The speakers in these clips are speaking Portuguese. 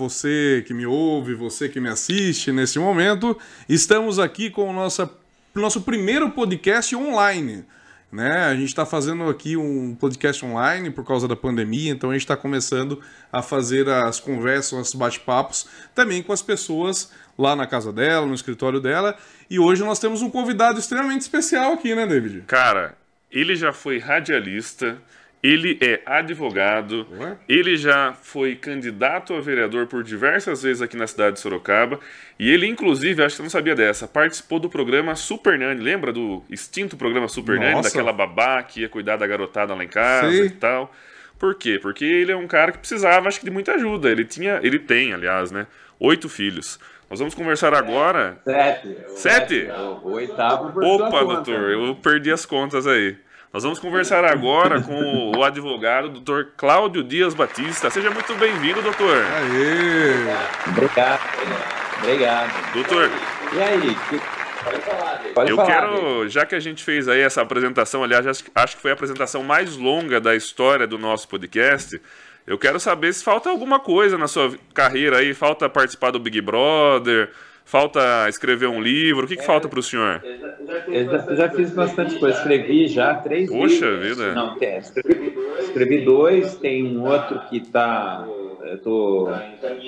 Você que me ouve, você que me assiste nesse momento. Estamos aqui com o nosso, nosso primeiro podcast online. Né? A gente está fazendo aqui um podcast online por causa da pandemia, então a gente está começando a fazer as conversas, os bate-papos também com as pessoas lá na casa dela, no escritório dela. E hoje nós temos um convidado extremamente especial aqui, né, David? Cara, ele já foi radialista, ele é advogado, Ué? ele já foi candidato a vereador por diversas vezes aqui na cidade de Sorocaba, e ele, inclusive, acho que você não sabia dessa, participou do programa Super Nani, lembra do extinto programa Super Nossa. Nani, daquela babá que ia cuidar da garotada lá em casa Sim. e tal. Por quê? Porque ele é um cara que precisava, acho que, de muita ajuda. Ele tinha, ele tem, aliás, né, oito filhos. Nós vamos conversar agora. Sete. Sete? O oitavo. Opa, doutor, eu perdi as contas aí. Nós vamos conversar agora com o advogado, doutor Cláudio Dias Batista. Seja muito bem-vindo, doutor. Aê! Obrigado. Obrigado. Doutor. E aí? Pode falar, Pode Eu falar, quero, já que a gente fez aí essa apresentação, aliás, acho que foi a apresentação mais longa da história do nosso podcast. Eu quero saber se falta alguma coisa na sua carreira aí, falta participar do Big Brother, Falta escrever um livro? O que, que é, falta para o senhor? Eu já, já, fiz bastante coisa. Escrevi já três Poxa livros. vida! Não, tem, escrevi, escrevi dois. Tem um outro que está tô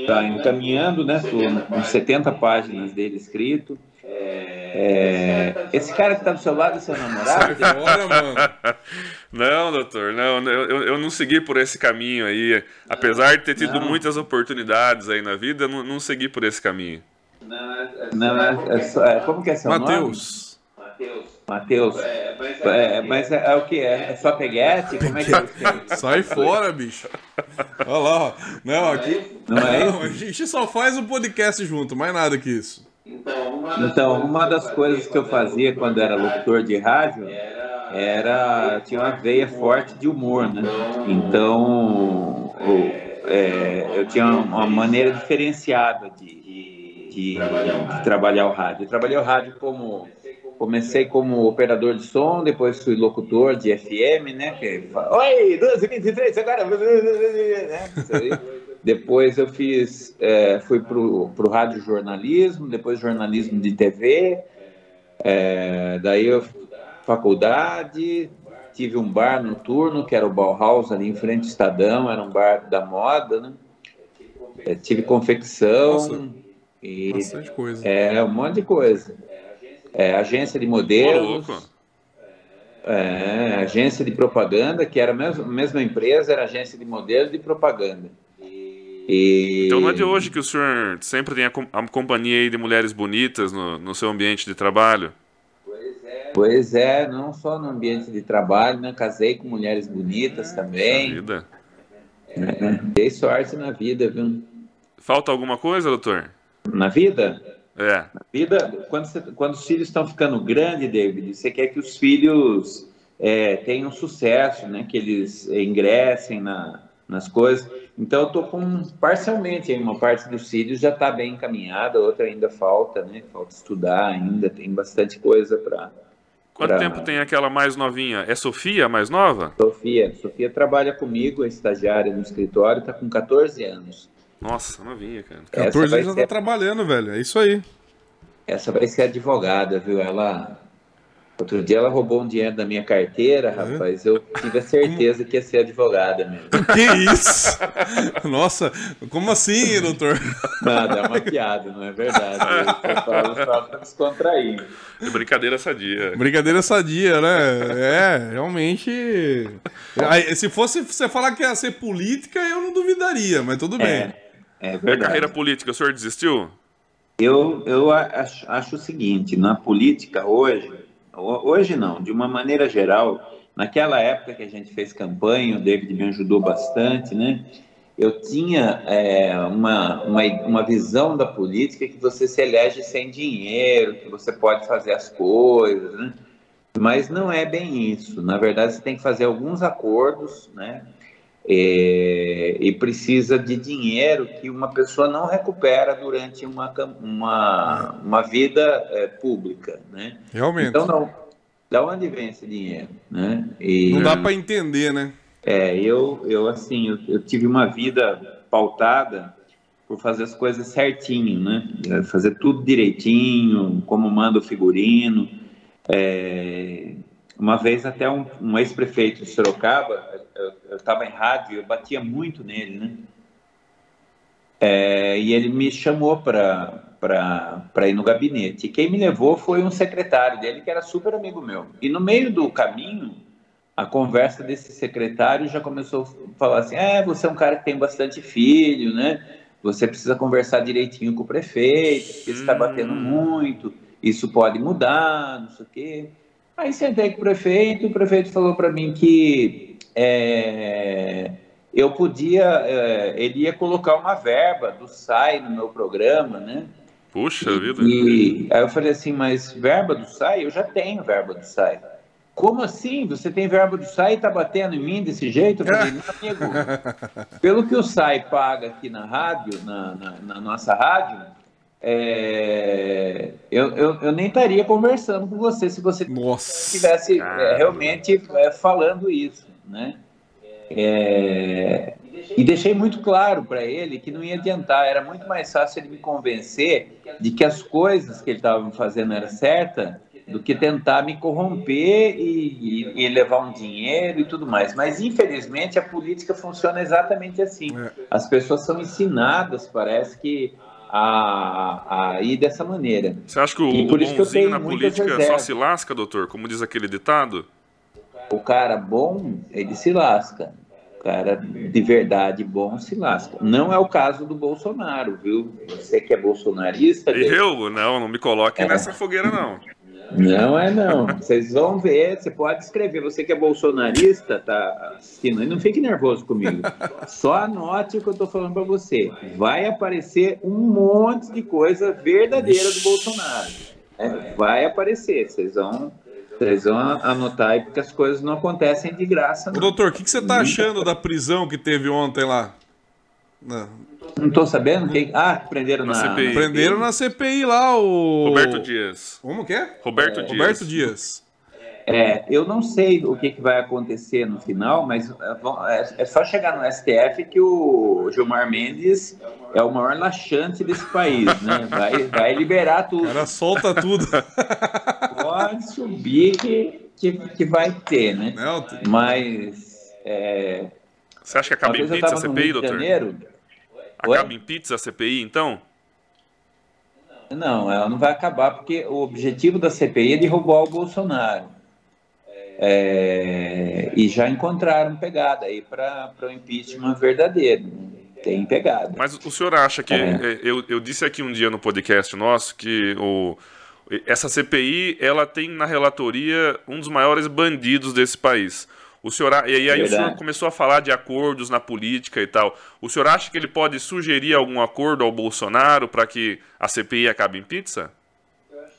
tá encaminhando, né? Tô com 70 páginas dele escrito. É, esse cara que está do seu lado é seu namorado? Olha, mano. Não, doutor, não, eu, eu não segui por esse caminho aí. Apesar de ter tido não. muitas oportunidades aí na vida, eu não, não segui por esse caminho. Não, é, é, só, é como que é seu Mateus. nome? Matheus. É, mas, é, é, mas é, é, o que? É, é só peguete? Como é que é? Sai fora, bicho. Olha lá, ó. Não, aqui. Não, é não, a gente só faz um podcast junto, mais nada que isso. Então, uma das coisas que eu fazia quando era locutor de rádio era. tinha uma veia forte de humor, né? Então, eu tinha uma maneira diferenciada de de, de trabalhar o rádio. Eu trabalhei o rádio como comecei como operador de som, depois fui locutor de FM, né? Que fala, Oi, 12, 23, agora. Né? depois eu fiz, é, fui pro, pro rádio jornalismo, depois jornalismo de TV, é, daí eu faculdade, tive um bar noturno que era o Bauhaus ali em frente ao Estadão, era um bar da moda, né? É, tive confecção. Nossa e Bastante coisa. É, um monte de coisa. É, agência de modelos. É, agência de propaganda, que era a mesma, mesma empresa, era agência de modelos e propaganda. E... Então não é de hoje que o senhor sempre tem a, companhia de mulheres bonitas no, no seu ambiente de trabalho? Pois é, não só no ambiente de trabalho, né? Casei com mulheres bonitas também. Vida. É, dei sorte na vida, viu? Falta alguma coisa, doutor? Na vida? É. Na vida, quando, você, quando os filhos estão ficando grandes, David, você quer que os filhos é, tenham sucesso, né? Que eles ingressem na, nas coisas. Então, eu estou com parcialmente, uma parte dos filhos já está bem encaminhada, outra ainda falta, né? Falta estudar ainda, tem bastante coisa para. Quanto pra... tempo tem aquela mais novinha? É Sofia, a mais nova? Sofia. Sofia trabalha comigo, é estagiária no escritório, está com 14 anos. Nossa, novinha, cara. 14 anos já tá trabalhando, velho. É isso aí. Essa vai ser advogada, viu? Ela. Outro dia ela roubou um dinheiro da minha carteira, é? rapaz. Eu tive a certeza que ia ser advogada mesmo. Que isso? Nossa, como assim, doutor? Nada, é uma piada, não é verdade. Eu falo só pra descontrair. É brincadeira sadia. Brincadeira sadia, né? É, realmente. Se fosse você falar que ia ser política, eu não duvidaria, mas tudo bem. É. É verdade. A carreira política, o senhor desistiu? Eu, eu acho, acho o seguinte, na política hoje, hoje não, de uma maneira geral, naquela época que a gente fez campanha, o David me ajudou bastante, né? Eu tinha é, uma, uma, uma visão da política que você se elege sem dinheiro, que você pode fazer as coisas, né? Mas não é bem isso. Na verdade, você tem que fazer alguns acordos, né? É, e precisa de dinheiro que uma pessoa não recupera durante uma, uma, uma vida é, pública, né? Realmente. Então, não, da onde vem esse dinheiro, né? E, não dá para entender, né? É, eu, eu assim, eu, eu, tive uma vida pautada por fazer as coisas certinho, né? Fazer tudo direitinho, como manda o figurino. É... Uma vez até um, um ex-prefeito de Sorocaba, eu estava em rádio, eu batia muito nele, né? É, e ele me chamou para ir no gabinete. E quem me levou foi um secretário dele, que era super amigo meu. E no meio do caminho, a conversa desse secretário já começou a falar assim: é, você é um cara que tem bastante filho, né? Você precisa conversar direitinho com o prefeito, porque você está batendo hum. muito, isso pode mudar, não sei o quê. Aí sentei com o prefeito, o prefeito falou para mim que é, eu podia, é, ele ia colocar uma verba do SAI no meu programa, né? Puxa e, vida. E aí eu falei assim, mas verba do SAI? Eu já tenho verba do SAI. Como assim? Você tem verba do SAI e está batendo em mim desse jeito? Eu falei, amigo, pelo que o SAI paga aqui na rádio, na, na, na nossa rádio, é, eu, eu, eu, nem estaria conversando com você se você estivesse é, realmente é, falando isso, né? É, e deixei muito claro para ele que não ia adiantar, era muito mais fácil ele me convencer de que as coisas que ele estava fazendo eram certas do que tentar me corromper e, e, e, levar um dinheiro e tudo mais. Mas, infelizmente, a política funciona exatamente assim. É. As pessoas são ensinadas, parece que, a, a ir dessa maneira. Você acha que o, e por o isso que eu tenho na política só se lasca, doutor? Como diz aquele ditado? O cara bom, ele se lasca cara de verdade bom se lasca. Não é o caso do Bolsonaro, viu? Você que é bolsonarista. Eu? Não, não me coloque é. nessa fogueira, não. Não é não. Vocês vão ver, você pode escrever. Você que é bolsonarista, tá assistindo, não fique nervoso comigo. Só anote o que eu tô falando para você. Vai aparecer um monte de coisa verdadeira do Bolsonaro. É, vai aparecer. Vocês vão vocês vão anotar aí, porque as coisas não acontecem de graça. Não. Ô, doutor, o que, que, você está achando da prisão que teve ontem lá? Não, não tô sabendo. Quem... Ah, prenderam na, na CPI. Prenderam na CPI lá o. Roberto Dias. Como que é? Roberto é, Dias. Roberto Dias. É, eu não sei o que, que, vai acontecer no final, mas é, é, é só chegar no STF que o Gilmar Mendes é o maior laxante desse país, né? Vai, vai liberar tudo. O cara solta tudo. Pode subir que, que, que vai ter, né? Não, Mas. É... Você acha que acaba em pizza a CPI, doutor? Janeiro. Acaba Oi? em pizza a CPI, então? Não, ela não vai acabar porque o objetivo da CPI é derrubar o Bolsonaro. É, e já encontraram pegada aí para o impeachment verdadeiro. Né? Tem pegada. Mas o senhor acha que. É. é. Eu, eu disse aqui um dia no podcast nosso que o, essa CPI ela tem na relatoria um dos maiores bandidos desse país. O senhor, e aí Verdade. o senhor começou a falar de acordos na política e tal. O senhor acha que ele pode sugerir algum acordo ao Bolsonaro para que a CPI acabe em pizza?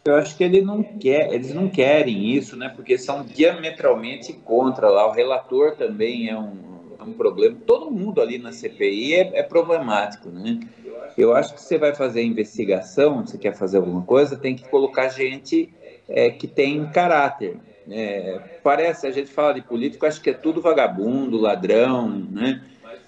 Eu acho que ele não quer, eles não querem isso, né? Porque são diametralmente contra lá. O relator também é um, é um problema. Todo mundo ali na CPI é, é problemático, né? Eu acho que você vai fazer investigação, você quer fazer alguma coisa, tem que colocar gente é, que tem caráter. É, parece, a gente fala de político, acho que é tudo vagabundo, ladrão, né?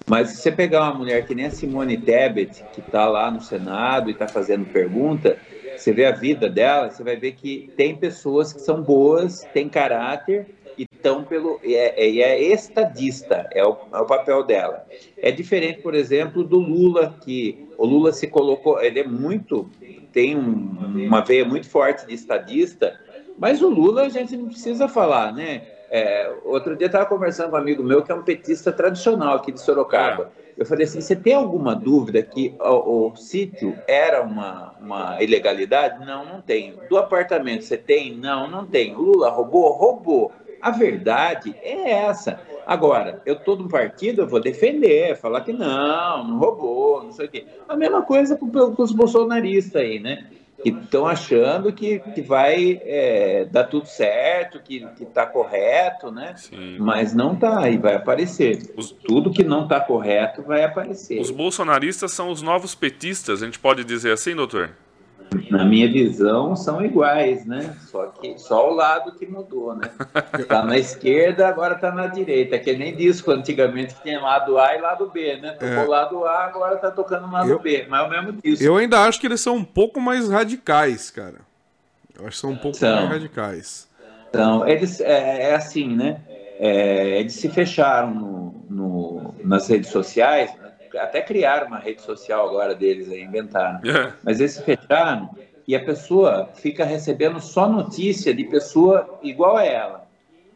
Mas se você pegar uma mulher que nem a Simone Tebet, que está lá no Senado e está fazendo pergunta, você vê a vida dela, você vai ver que tem pessoas que são boas, têm caráter e estão pelo. É, é, é estadista, é o, é o, papel dela. É diferente, por exemplo, do Lula, que o Lula se colocou. Ele é muito. tem um, uma veia muito forte de estadista, mas o Lula a gente não precisa falar, né? É, outro dia estava conversando com um amigo meu que é um petista tradicional aqui de Sorocaba. Eu falei assim: você tem alguma dúvida que o, o sítio era uma, uma ilegalidade? Não, não tenho. Do apartamento você tem? Não, não tenho. Lula roubou? Roubou. A verdade é essa. Agora, eu estou no partido, eu vou defender, falar que não, não roubou, não sei o quê. A mesma coisa com, com os bolsonaristas aí, né? Que estão achando que, que vai é, dar tudo certo, que está correto, né? Sim. Mas não está, e vai aparecer. Os... Tudo que não está correto vai aparecer. Os bolsonaristas são os novos petistas, a gente pode dizer assim, doutor? Na minha visão, são iguais, né? Só que só o lado que mudou, né? Tá na esquerda, agora tá na direita. Que nem disco antigamente que tinha lado A e lado B, né? Tocou é. lado A, agora tá tocando lado eu, B. Mas é o mesmo disco. Eu ainda acho que eles são um pouco mais radicais, cara. Eu acho que são um pouco são. mais radicais. Então, eles é, é assim, né? É, eles se fecharam no, no, nas redes sociais, até criaram uma rede social agora deles, aí, inventaram. É. Mas eles fecharam e a pessoa fica recebendo só notícia de pessoa igual a ela.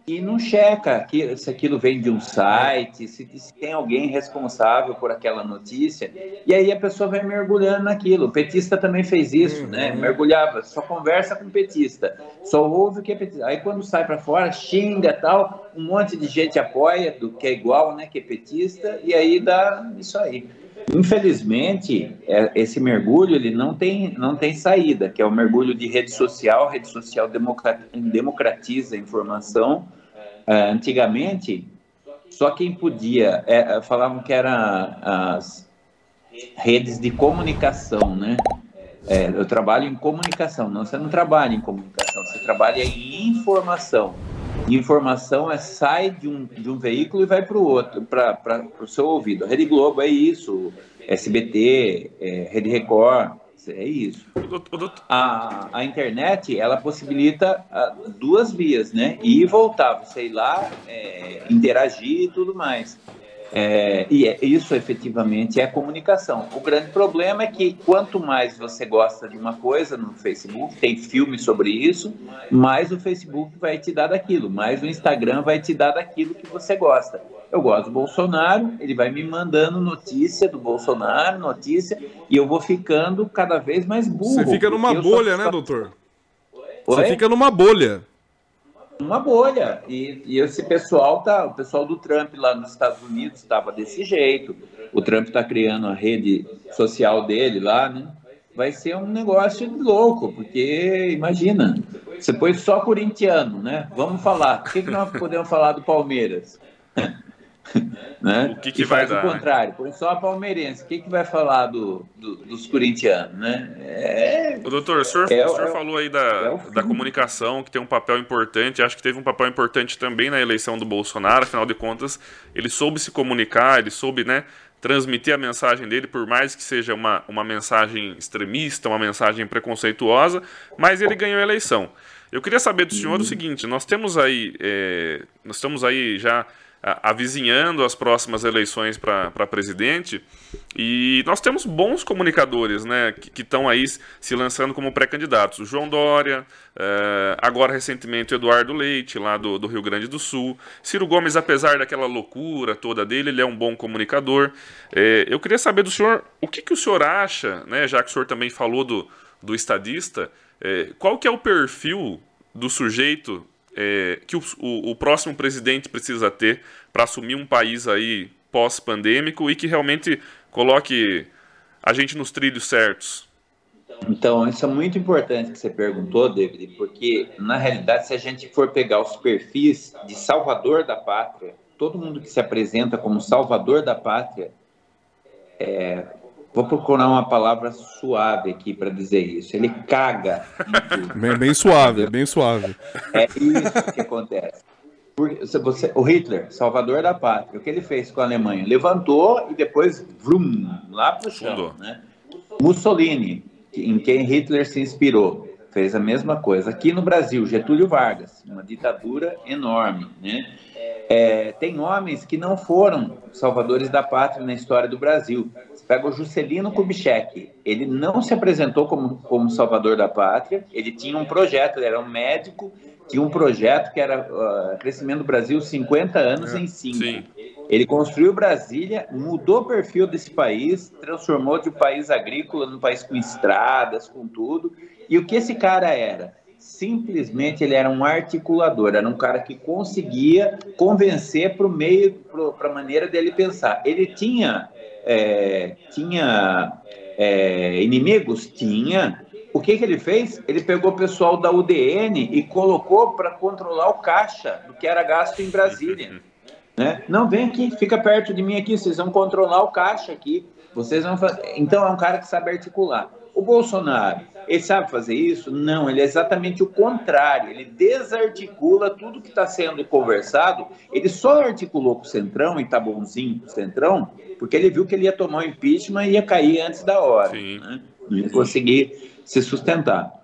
E não checa se aquilo vem de um site, se, se, tem alguém responsável por aquela notícia. E aí a pessoa vai mergulhando naquilo. O petista também fez isso, né? Uhum. Mergulhava, só conversa com o petista, só ouve o que é petista. Aí quando sai para fora, xinga tal, um monte de gente apoia, do que é igual, né? Que é petista, e aí dá isso aí. Infelizmente, é, esse mergulho ele não tem, não tem saída, que é o mergulho de rede social. Rede social democratiza a informação. É, antigamente, só quem podia, é, falavam que eram as redes de comunicação, né? É, eu trabalho em comunicação. Não, você não trabalha em comunicação, você trabalha em informação. Informação é sai de um, de um veículo e vai para o outro, para o seu ouvido. A Rede Globo é isso, SBT, é, Rede Record, é isso. A, a internet, ela possibilita uh, duas vias, né? Ir e voltar, você ir lá, é, interagir e tudo mais. É, e é, isso efetivamente é comunicação. O grande problema é que quanto mais você gosta de uma coisa no Facebook, tem filme sobre isso, mais o Facebook vai te dar daquilo, mais o Instagram vai te dar daquilo que você gosta. Eu gosto do Bolsonaro, ele vai me mandando notícia do Bolsonaro, notícia, e eu vou ficando cada vez mais burro. Você fica numa bolha, só... né, doutor? Oi? Você fica numa bolha uma bolha. E, e, esse pessoal tá, o pessoal do Trump lá nos Estados Unidos estava desse jeito. O Trump está criando a rede social dele lá, né? Vai ser um negócio louco, porque imagina, você põe só corintiano, né? Vamos falar. O que, que nós podemos falar do Palmeiras? né? O que, que vai dar? o contrário, põe só a palmeirense. O que, que vai falar do, do dos corintianos, né? É... O doutor, o senhor, é, o senhor é, falou aí da, é da comunicação, que tem um papel importante. Acho que teve um papel importante também na eleição do Bolsonaro. Afinal de contas, ele soube se comunicar, ele soube, né? transmitir a mensagem dele, por mais que seja uma, uma mensagem extremista, uma mensagem preconceituosa, mas ele ganhou a eleição. Eu queria saber do senhor uhum. o seguinte: nós temos aí, é, nós estamos aí já avizinhando as próximas eleições para presidente. E nós temos bons comunicadores né, que estão aí se lançando como pré-candidatos. O João Dória, eh, agora recentemente o Eduardo Leite, lá do, do, Rio Grande do Sul. Ciro Gomes, apesar daquela loucura toda dele, ele é um bom comunicador. Eh, eu queria saber do senhor o que, que o senhor acha, né, já que o senhor também falou do, do estadista, eh, qual que é o perfil do sujeito é, que o, o, o, próximo presidente precisa ter para assumir um país aí pós-pandêmico e que realmente coloque a gente nos trilhos certos? Então, isso é muito importante que você perguntou, David, porque na realidade, se a gente for pegar os perfis de salvador da pátria, todo mundo que se apresenta como salvador da pátria é, Vou procurar uma palavra suave aqui para dizer isso. Ele caga. Bem, bem, suave, bem suave. É isso que acontece. Porque você, o Hitler, salvador da pátria, o que ele fez com a Alemanha? Levantou e depois, vrum, lá para o chão. Né? Mussolini, em quem Hitler se inspirou, fez a mesma coisa. Aqui no Brasil, Getúlio Vargas, uma ditadura enorme. Né? É, tem homens que não foram salvadores da pátria na história do Brasil. Você pega o Juscelino Kubitschek. Ele não se apresentou como, como salvador da pátria. Ele tinha um projeto, ele era um médico, tinha um projeto que era uh, Crescimento do Brasil 50 anos em 5. Ele construiu Brasília, mudou o perfil desse país, transformou de um país agrícola num país com estradas, com tudo. E o que esse cara era? Simplesmente ele era um articulador, era um cara que conseguia convencer para o meio, para a maneira dele pensar. Ele tinha, é, tinha é, inimigos? Tinha. O que, que ele fez? Ele pegou o pessoal da UDN e colocou para controlar o caixa do que era gasto em Brasília. Né? Não, vem aqui, fica perto de mim aqui, vocês vão controlar o caixa aqui. Vocês vão fazer... Então é um cara que sabe articular. O Bolsonaro, Ele sabe fazer isso? Não, ele é exatamente o contrário. Ele desarticula tudo que está sendo conversado. Ele só articulou com o Centrão e tá bonzinho com o Centrão, porque ele viu que ele ia tomar o impeachment e ia cair antes da hora. Né? Não ia conseguir se sustentar.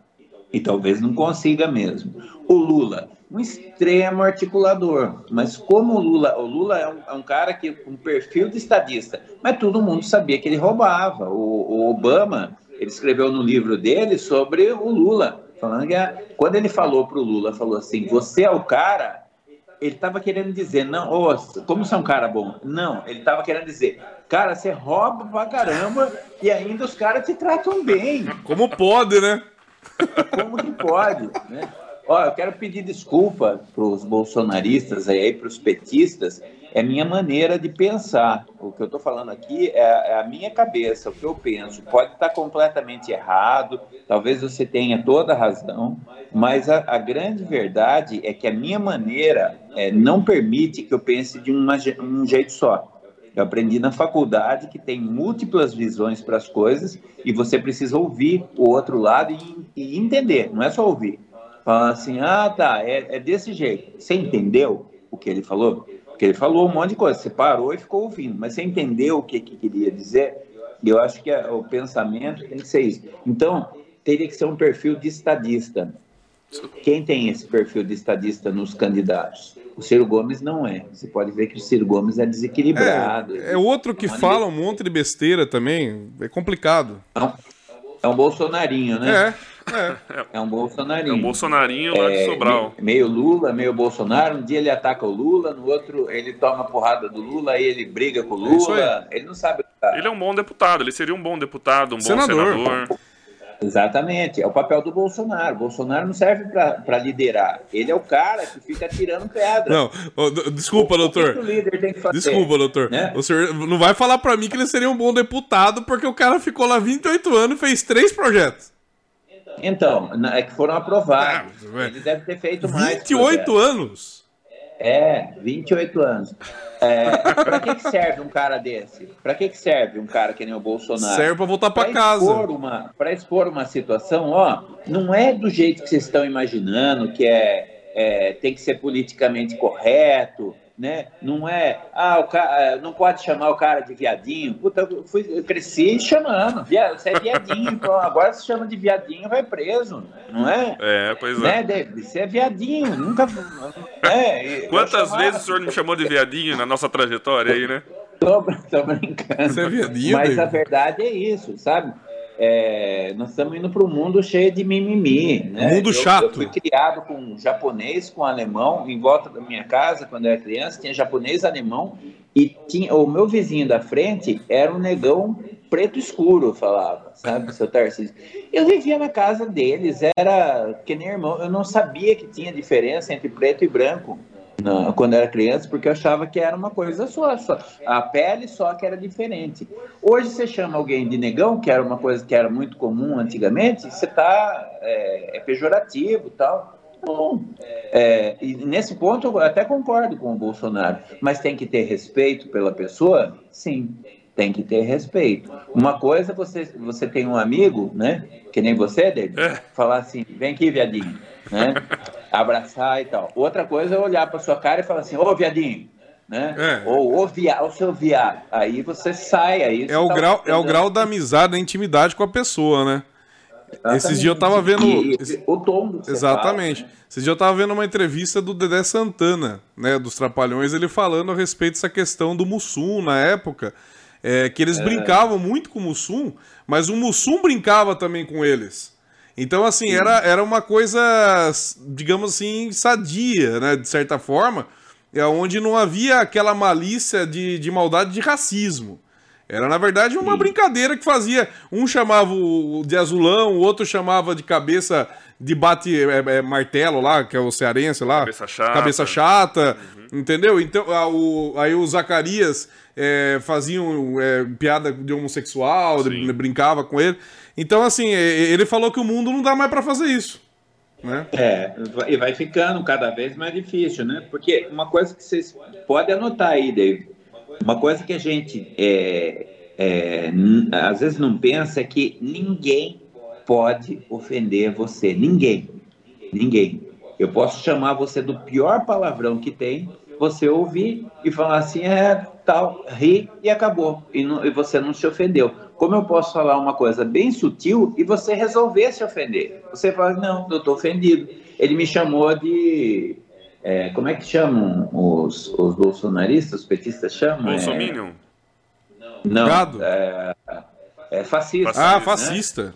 E talvez não consiga mesmo. O Lula, um extremo articulador. Mas como o Lula, o Lula é um, é um cara que com um perfil de estadista, mas todo mundo sabia que ele roubava. O, o Obama, ele escreveu no livro dele sobre o Lula, falando que quando ele falou para o Lula, falou assim: "Você é o cara". Ele estava querendo dizer, não, oh, como você é um cara bom? Não, ele estava querendo dizer, cara, você rouba pra caramba e ainda os caras te tratam bem. Como pode, né? Como que pode, né? Ó, eu quero pedir desculpa para os bolsonaristas aí, para os petistas. É minha maneira de pensar. O que eu estou falando aqui é, é, a minha cabeça, o que eu penso. Pode estar completamente errado, talvez você tenha toda a razão, mas a, a grande verdade é que a minha maneira é, não permite que eu pense de uma, um jeito só. Eu aprendi na faculdade que tem múltiplas visões para as coisas e você precisa ouvir o outro lado e, e entender, não é só ouvir. Fala assim, ah, tá, é, é desse jeito. Você entendeu o que ele falou? Porque ele falou um monte de coisa, você parou e ficou ouvindo, mas você entendeu o que, que queria dizer? Eu acho que o pensamento tem que ser isso. Então, teria que ser um perfil de estadista. Quem tem esse perfil de estadista nos candidatos? O Ciro Gomes não é. Você pode ver que o Ciro Gomes é desequilibrado. É, é outro que fala um monte de besteira também. É complicado. É um, é um bolsonarinho, né? É. É. é um bolsonarinho. É um bolsonarinho lá de é, Sobral. Meio Lula, meio Bolsonaro. Um dia ele ataca o Lula, no outro ele toma porrada do Lula, aí ele briga com o é Lula. ele não sabe. Ele é um bom deputado, ele seria um bom deputado, um senador. bom senador. Exatamente, é o papel do Bolsonaro. Bolsonaro não serve para liderar. Ele é o cara que fica tirando pedra. Não, oh, desculpa, o, doutor. O líder tem que fazer, desculpa, doutor. Né? O senhor não vai falar para mim que ele seria um bom deputado porque o cara ficou lá 28 anos e fez três projetos. Então, é que foram aprovados. Ah, Ele deve ter feito mais. 28 anos? É, 28 anos. É, para que, que serve um cara desse? Para que, que serve um cara que nem o Bolsonaro? Serve para voltar para casa. Para expor uma situação, ó, não é do jeito que vocês estão imaginando, que é, é tem que ser politicamente correto, né? Não é, ah, o cara, é, não pode chamar o cara de viadinho. Puta, eu, fui, eu cresci chamando, você é viadinho, então agora se chama de viadinho, vai preso, não é? É, pois né? é. Você é viadinho, nunca. É, Quantas vezes o senhor me chamou de viadinho na nossa trajetória aí, né? Tô, tô brincando. Você é viadinho, Mas a verdade é isso, sabe? É, nós estamos indo para um mundo cheio de mimimi. Né? Mundo eu, chato. Eu fui criado com japonês, com alemão, em volta da minha casa, quando eu era criança, tinha japonês, alemão, e tinha, o meu vizinho da frente era um negão preto escuro, falava, sabe, seu Tarcísio. Eu vivia na casa deles, era que nem irmão, eu não sabia que tinha diferença entre preto e branco na, quando era criança, porque eu achava que era uma coisa só, só, a pele só que era diferente. Hoje você chama alguém de negão, que era uma coisa que era muito comum antigamente, você está é, é, pejorativo tal. Bom, é, e nesse ponto eu até concordo com o Bolsonaro, mas tem que ter respeito pela pessoa? Sim, tem que ter respeito. Uma coisa, você, você tem um amigo, né? Que nem você, David, é. falar assim, vem aqui, viadinho, né? Abraçar e tal. Outra coisa é olhar para sua cara e falar assim, ô viadinho, né? É. Ou o via, o seu viado. Aí você sai aí. É o, tá grau, é o grau da amizade, da intimidade com a pessoa, né? Exatamente. Esses dias eu tava vendo. E, o tom Exatamente. Fala, né? Esses dias eu tava vendo uma entrevista do Dedé Santana, né? Dos Trapalhões, ele falando a respeito dessa questão do Mussum na época. É, que eles é. brincavam muito com o Mussum, mas o Mussum brincava também com eles. Então, assim, era, era uma coisa, digamos assim, sadia, né? De certa forma, é onde não havia aquela malícia de, de maldade de racismo. Era, na verdade, uma Sim. brincadeira que fazia. Um chamava de azulão, o outro chamava de cabeça de bate é, é, martelo lá, que é o cearense lá. Cabeça chata. Cabeça chata, uhum. entendeu? Então, a, o, aí o Zacarias é, faziam é, piada de homossexual, de, brincava com ele. Então, assim, ele falou que o mundo não dá mais para fazer isso. Né? É, e vai ficando cada vez mais difícil, né? Porque uma coisa que vocês podem anotar aí, David, uma coisa que a gente é, é, às vezes não pensa é que ninguém pode ofender você. Ninguém. Ninguém. Eu posso chamar você do pior palavrão que tem, você ouvir e falar assim, é tal, ri e acabou. E, não, e você não se ofendeu. Como eu posso falar uma coisa bem sutil e você resolver se ofender? Você fala, não, eu estou ofendido. Ele me chamou de. É, como é que chamam os, os bolsonaristas, os petistas chamam? Bolsominion? É, não, é, é fascista. Ah, fascista. Né?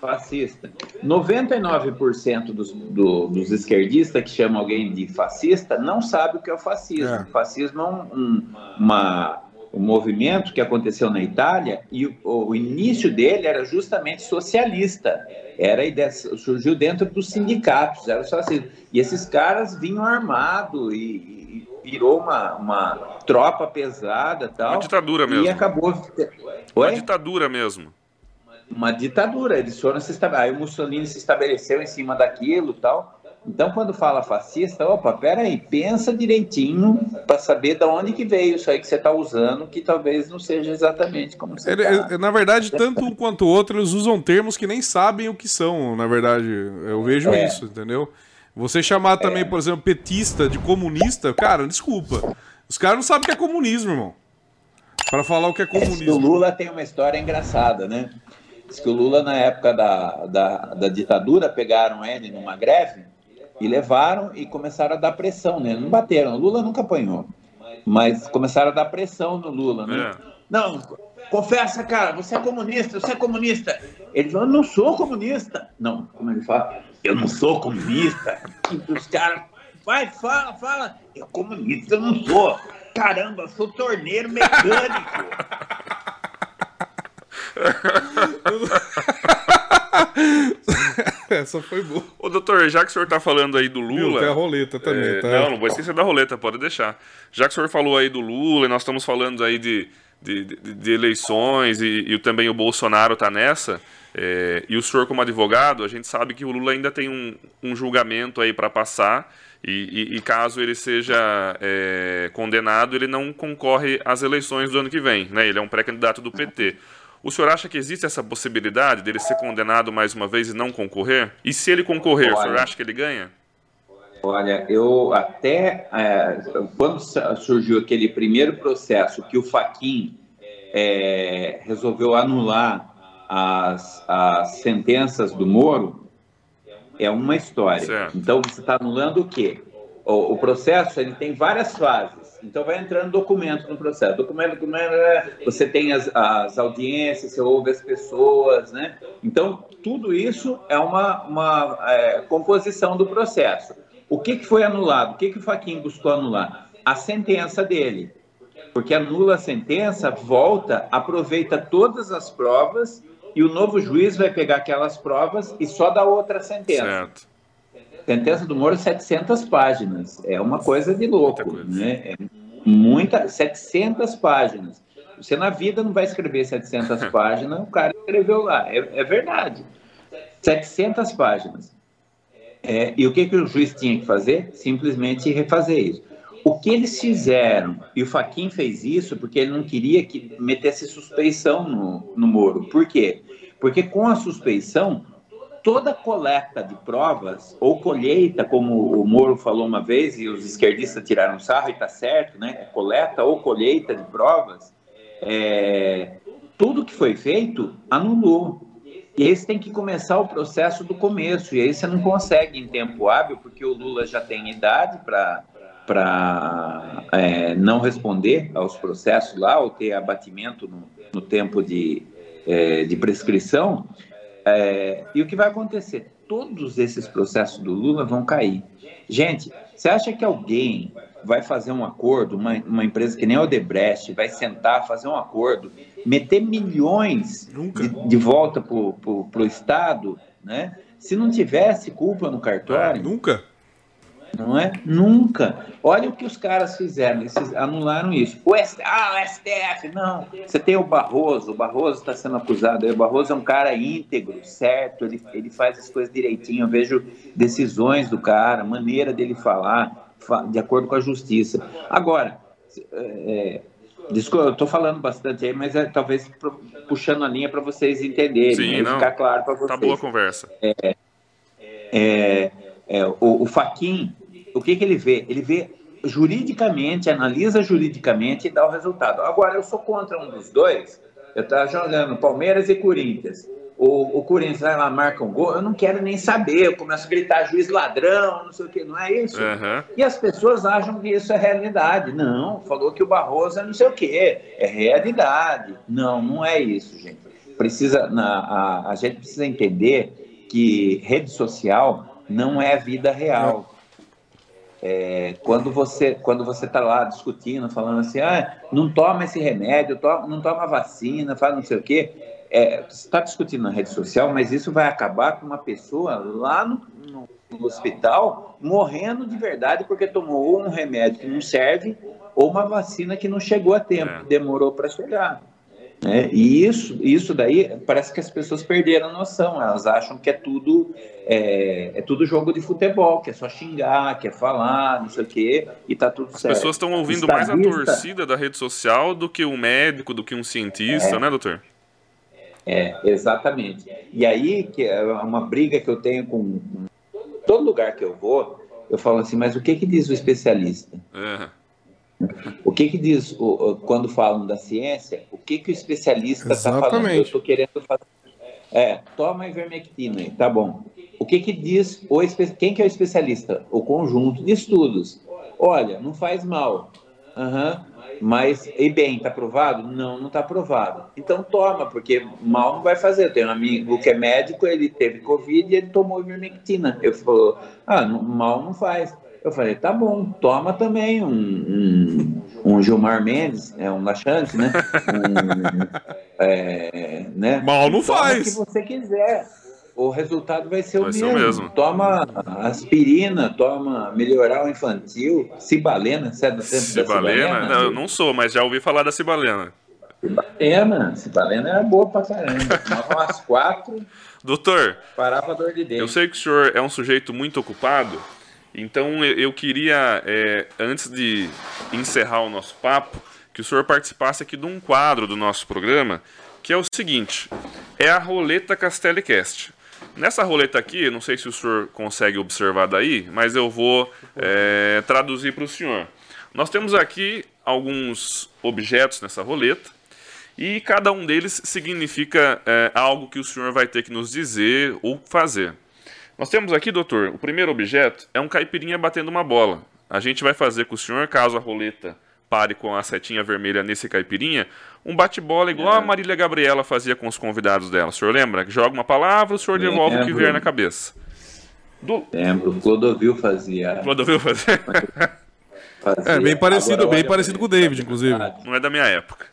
Fascista. 99% dos, do, dos esquerdistas que chamam alguém de fascista não sabe o que é o fascismo. É. O fascismo é um, um, uma, um movimento que aconteceu na Itália e o, o início dele era justamente socialista. Era surgiu dentro dos sindicatos, era fascismo. E esses caras vinham armados e, e virou uma, uma tropa pesada tal. Uma ditadura mesmo. E acabou. Oi? Uma ditadura mesmo uma ditadura. Eles foram se Aí o Mussolini se estabeleceu em cima daquilo tal. Então, quando fala fascista, opa, peraí, pensa direitinho para saber de onde que veio isso aí que você está usando, que talvez não seja exatamente como você tá. Na verdade, tanto um quanto o outro, eles usam termos que nem sabem o que são, na verdade. Eu vejo é. isso, entendeu? Você chamar também, é. por exemplo, petista de comunista, cara, desculpa. Os caras não sabem o que é comunismo, irmão. Para falar o que é comunismo. o Lula tem uma história engraçada, né? Diz que o Lula, na época da, da, da ditadura, pegaram ele numa greve e levaram e começaram a dar pressão nele. Não bateram, o Lula nunca apanhou, mas começaram a dar pressão no Lula. Né? É. Não, confessa, cara, você é comunista, você é comunista. Ele falou, eu não sou comunista. Não, como ele fala, eu não sou comunista. E os caras, vai, fala, fala. Eu comunista eu não sou. Caramba, eu sou torneiro mecânico. Essa foi boa. Ô, doutor, já que o senhor tá falando aí do Lula. Viu, tem a roleta também, é, tá? Não, não vou esquecer da roleta, pode deixar. Já que o senhor falou aí do Lula, e nós estamos falando aí de, de, de, de eleições, e, e, também o Bolsonaro tá nessa. É, e o senhor, como advogado, a gente sabe que o Lula ainda tem um, um julgamento aí para passar. E, e, e, caso ele seja é, condenado, ele não concorre às eleições do ano que vem. Né? Ele é um pré-candidato do PT. O senhor acha que existe essa possibilidade dele ser condenado mais uma vez e não concorrer? E se ele concorrer, olha, o senhor acha que ele ganha? Olha, eu até é, quando surgiu aquele primeiro processo que o Faquin é, resolveu anular as, as sentenças do Moro, é uma história. Certo. Então você está anulando o quê? O, o processo ele tem várias fases. Então vai entrando documento no processo. Documento, documento, é, você tem as, as audiências, você ouve as pessoas, né? Então tudo isso é uma, uma é, composição do processo. O que, que foi anulado? O que, que o Faquin buscou anular? A sentença dele. Porque anula a sentença, volta, aproveita todas as provas e o novo juiz vai pegar aquelas provas e só dá outra sentença. Certo. Sentença do Moro, 700 páginas. É uma coisa de louco, né? É muita, 700 páginas. Você na vida não vai escrever 700 páginas, o cara escreveu lá. É, é verdade. 700 páginas. É, e o que, que o juiz tinha que fazer? Simplesmente refazer isso. O que eles fizeram, e o Faquin fez isso porque ele não queria que metesse suspeição no, no Moro. Por quê? Porque com a suspeição, toda coleta de provas, ou colheita, como o Moro falou uma vez, e os esquerdistas tiraram sarro, e está certo, né? Coleta ou colheita de provas, é, tudo que foi feito anulou. E você tem que começar o processo do começo, e aí você não consegue em tempo hábil, porque o Lula já tem idade para para é, não responder aos processos lá, ou ter abatimento no, no tempo de, é, de prescrição, é, e o que vai acontecer? Todos esses processos do Lula vão cair. Gente, você acha que alguém vai fazer um acordo, uma, uma empresa que nem a Odebrecht, vai sentar, fazer um acordo, meter milhões de, de, volta para o Estado, né? Se não tivesse culpa no cartório. nunca não é? Nunca. Olha o que os caras fizeram, eles anularam isso. O STF, ah, o STF, não. Você tem o Barroso, o Barroso está sendo acusado. O Barroso é um cara íntegro, certo? Ele, ele faz as coisas direitinho. Eu vejo decisões do cara, maneira dele falar, de acordo com a justiça. Agora, é, Desculpa, eu estou falando bastante aí, mas é talvez puxando a linha para vocês entenderem, Sim, né? ficar claro para vocês. Tá boa a conversa. É, é, é, o, o Faquin, o que, que ele vê? Ele vê juridicamente, analisa juridicamente e dá o resultado. Agora, eu sou contra um dos dois. Eu estava jogando Palmeiras e Corinthians. O, o Corinthians vai lá, marca um gol, eu não quero nem saber, eu começo a gritar juiz ladrão, não sei o que, não é isso? Uhum. E as pessoas acham que isso é realidade. Não, falou que o Barroso é não sei o que, é realidade. Não, não é isso, gente. Precisa, na, a, a gente precisa entender que rede social não é vida real. É, quando você quando você está lá discutindo, falando assim, ah, não toma esse remédio, toma, não toma vacina, faz não sei o quê, é, você está discutindo na rede social, mas isso vai acabar com uma pessoa lá no, no, no hospital morrendo de verdade porque tomou um remédio que não serve ou uma vacina que não chegou a tempo, é. demorou para chegar. Né? E isso, isso daí parece que as pessoas perderam a noção, elas acham que é tudo é, é, tudo jogo de futebol, que é só xingar, que é falar, não sei o quê, e tá tudo as certo. As pessoas estão ouvindo Estadista... mais a torcida da rede social do que um médico, do que um cientista, é, né, doutor? É, exatamente. E aí, que é uma briga que eu tenho com todo lugar que eu vou, eu falo assim, mas o que que diz o especialista? É. O que que diz o, quando falam da ciência? O que que o especialista está falando? Eu estou querendo fazer. É, toma ivermectina, tá bom. O que que diz o quem que é o especialista? O conjunto de estudos. Olha, não faz mal. Uhum. Mas, e bem, está provado? Não, não está provado. Então toma, porque mal não vai fazer. Eu tenho um amigo que é médico, ele teve Covid e ele tomou ivermectina. Eu falou, ah, não, mal não faz. Eu falei, tá bom, toma também um, um, um Gilmar Mendes, é um laxante, né? Um, é, né? Mal não toma faz. o que você quiser. O resultado vai ser, vai o, mesmo. Ser o mesmo. Toma aspirina, toma melhoral infantil, cibalena, você é do tempo cibalena? da cibalena? Não, eu não sou, mas já ouvi falar da cibalena. Cibalena, cibalena é boa pra caramba. Tomava umas quatro. Doutor, parava a dor de dentro. Eu sei que o senhor é um sujeito muito ocupado então eu queria, é, antes de encerrar o nosso papo, que o senhor participasse aqui de um quadro do nosso programa, que é o seguinte: é a roleta Castellicast. Nessa roleta aqui, não sei se o senhor consegue observar daí, mas eu vou é, traduzir para o senhor. Nós temos aqui alguns objetos nessa roleta e cada um deles significa é, algo que o senhor vai ter que nos dizer ou fazer. Nós temos aqui, doutor, o primeiro objeto é um caipirinha batendo uma bola. A gente vai fazer com o senhor, caso a roleta pare com a setinha vermelha nesse caipirinha, um bate-bola igual é. a Marília Gabriela fazia com os convidados dela. O senhor lembra? Joga uma palavra, o senhor devolve o que vier na cabeça. Do... Lembro, Clodovil fazia. Clodovil fazia. fazia. É, bem parecido, Agora, bem parecido com o David, inclusive. Não é da minha época.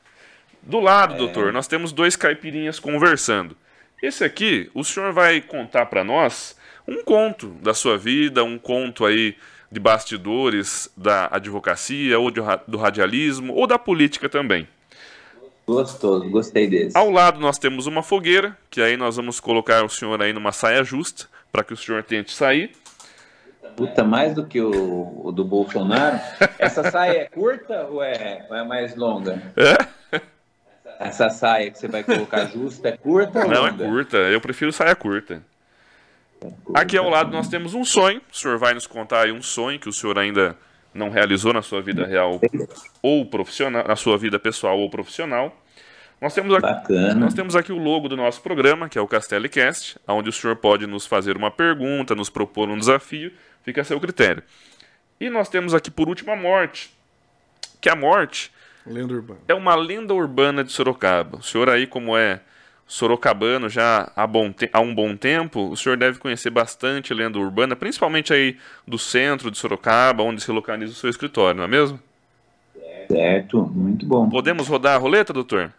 Do lado, é. doutor, nós temos dois caipirinhas conversando. Esse aqui, o senhor vai contar para nós um conto da sua vida, um conto aí de bastidores da advocacia, ou de, do radialismo, ou da política também. Gostoso, gostei desse. Ao lado nós temos uma fogueira, que aí nós vamos colocar o senhor aí numa saia justa, para que o senhor tente sair. Puta, mais do que o, o do Bolsonaro. Essa saia é curta ou é, ou é mais longa? É? Essa saia que você vai colocar justa é curta ou Não, longa? é curta. Eu prefiro saia curta. Aqui ao lado nós temos um sonho. O senhor vai nos contar aí um sonho que o senhor ainda não realizou na sua vida real ou profissional, na sua vida pessoal ou profissional. Nós temos, aqui, nós temos aqui o logo do nosso programa, que é o Castellicast, onde o senhor pode nos fazer uma pergunta, nos propor um desafio, fica a seu critério. E nós temos aqui, por último, a morte. Que a morte é uma lenda urbana de Sorocaba. O senhor aí, como é sorocabano já há, bom há um bom tempo, o senhor deve conhecer bastante lenda urbana, principalmente aí do centro de Sorocaba, onde se localiza o seu escritório, não é mesmo? Certo, muito bom. Podemos rodar a roleta, doutor?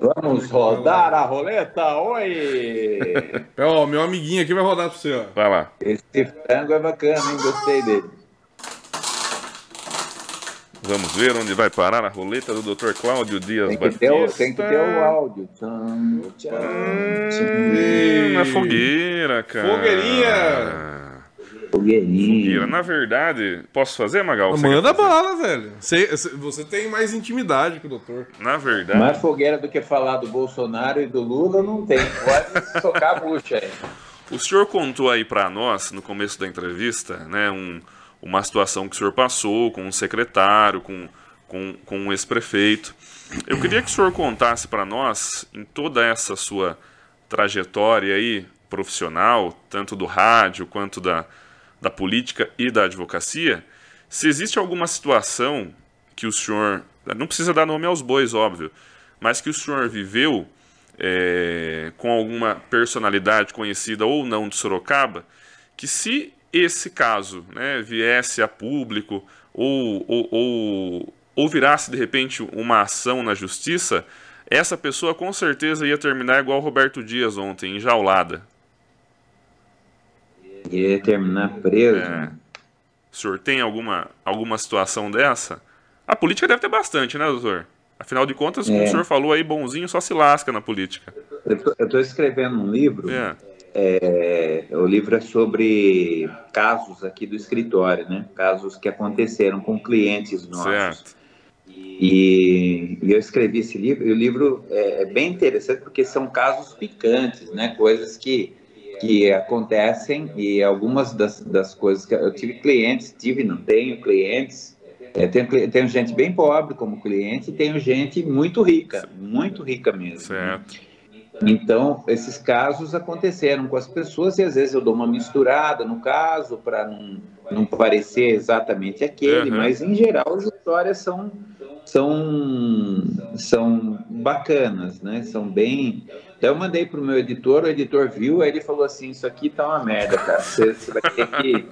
Vamos rodar a roleta, oi! Ó, meu amiguinho aqui vai rodar para você, ó. Vai lá. Esse frango é bacana, hein? Gostei dele. Vamos ver onde vai parar a roleta do Dr. Cláudio Dias tem Batista. O, tem que ter o áudio. Tcham, tcham, hum, na fogueira, cara. Fogueirinha! Fogueirinha. Fogueira. Na verdade, posso fazer, Magal? Você Manda bala, velho. Você, você tem mais intimidade com o doutor. Na verdade. Mais fogueira do que falar do Bolsonaro e do Lula não tem. Pode socar a bucha aí. O senhor contou aí para nós, no começo da entrevista, né, um, uma situação que o senhor passou com um secretário, com, com, com um ex-prefeito. Eu queria que o senhor contasse para nós, em toda essa sua trajetória aí profissional, tanto do rádio quanto da, da política e da advocacia, se existe alguma situação que o senhor, não precisa dar nome aos bois, óbvio, mas que o senhor viveu é, com alguma personalidade conhecida ou não de Sorocaba, que se esse caso né, viesse a público ou, ou, ou, ou virasse de repente uma ação na justiça, essa pessoa com certeza ia terminar igual o Roberto Dias ontem, enjaulada. Ia terminar preso. É. O senhor tem alguma, alguma situação dessa? A política deve ter bastante, né, doutor? Afinal de contas, como é. o senhor falou aí, bonzinho só se lasca na política. Eu estou escrevendo um livro. É. É, o livro é sobre casos aqui do escritório, né? Casos que aconteceram com clientes nossos. Certo. E, e eu escrevi esse livro, e o livro é, é, bem interessante porque são casos picantes, né? Coisas que, que acontecem e algumas das, das coisas que eu tive clientes, tive, não tenho clientes, é, tenho, tenho gente bem pobre como cliente e tenho gente muito rica, muito rica mesmo. Certo. Né? Então, esses casos aconteceram com as pessoas e às vezes eu dou uma misturada no caso para não, não parecer exatamente aquele, uhum. mas em geral as histórias são, são, são bacanas, né? São bem. Então, eu mandei para o meu editor, o editor viu, aí ele falou assim: Isso aqui tá uma merda, cara. Você, você, vai ter que,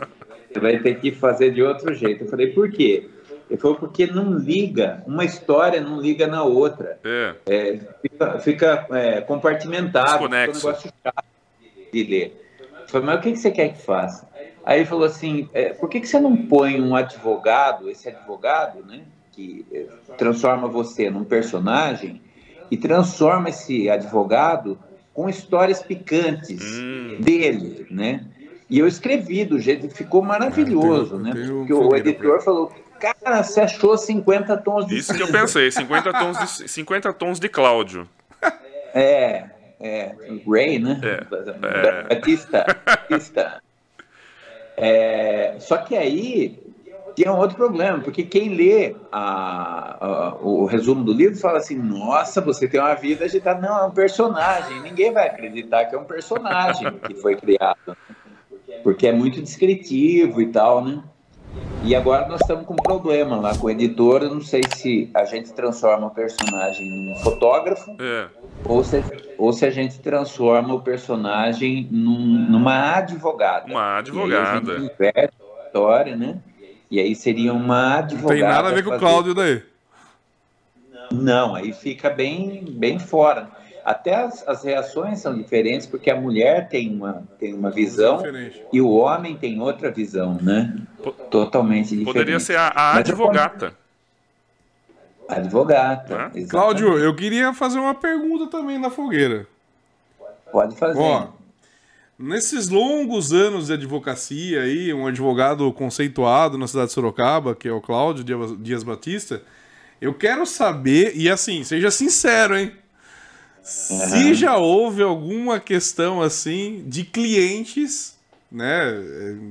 você vai ter que fazer de outro jeito. Eu falei: Por quê? Ele falou porque não liga, uma história não liga na outra. É. É, fica fica é, compartimentado, fica um negócio chato de ler. Eu falei, mas o que, que você quer que faça? Aí ele falou assim, é, por que, que você não põe um advogado, esse advogado, né, que é, transforma você num personagem, e transforma esse advogado com histórias picantes hum. dele, né? E eu escrevi do jeito que ficou maravilhoso, né? Porque o editor falou Cara, você achou 50 tons de Isso que eu pensei, 50 tons de, 50 tons de Cláudio. É, é, Ray, né? É, é. Batista, Batista. É, só que aí tem um outro problema, porque quem lê a, a, o resumo do livro fala assim: nossa, você tem uma vida agitada. Não, é um personagem. Ninguém vai acreditar que é um personagem que foi criado. Porque é muito descritivo e tal, né? E agora nós estamos com um problema lá com o editor. Eu não sei se a gente transforma o personagem num fotógrafo é. ou, se, ou se a gente transforma o personagem num, numa advogada. Uma advogada. E aí a, história, né? E aí seria uma advogada. Não tem nada a ver com o Cláudio daí. Não, aí fica bem, bem fora. Até as, as, reações são diferentes, porque a mulher tem uma, tem uma visão e o homem tem outra visão, né? Totalmente diferente. Poderia ser a, a advogata. Advogata. É? Cláudio, eu queria fazer uma pergunta também na fogueira. Pode fazer. Ó, nesses longos anos de advocacia aí, um advogado conceituado na cidade de Sorocaba, que é o Cláudio Dias Batista, eu quero saber, e assim, seja sincero, hein? Se já houve alguma questão assim de clientes, né,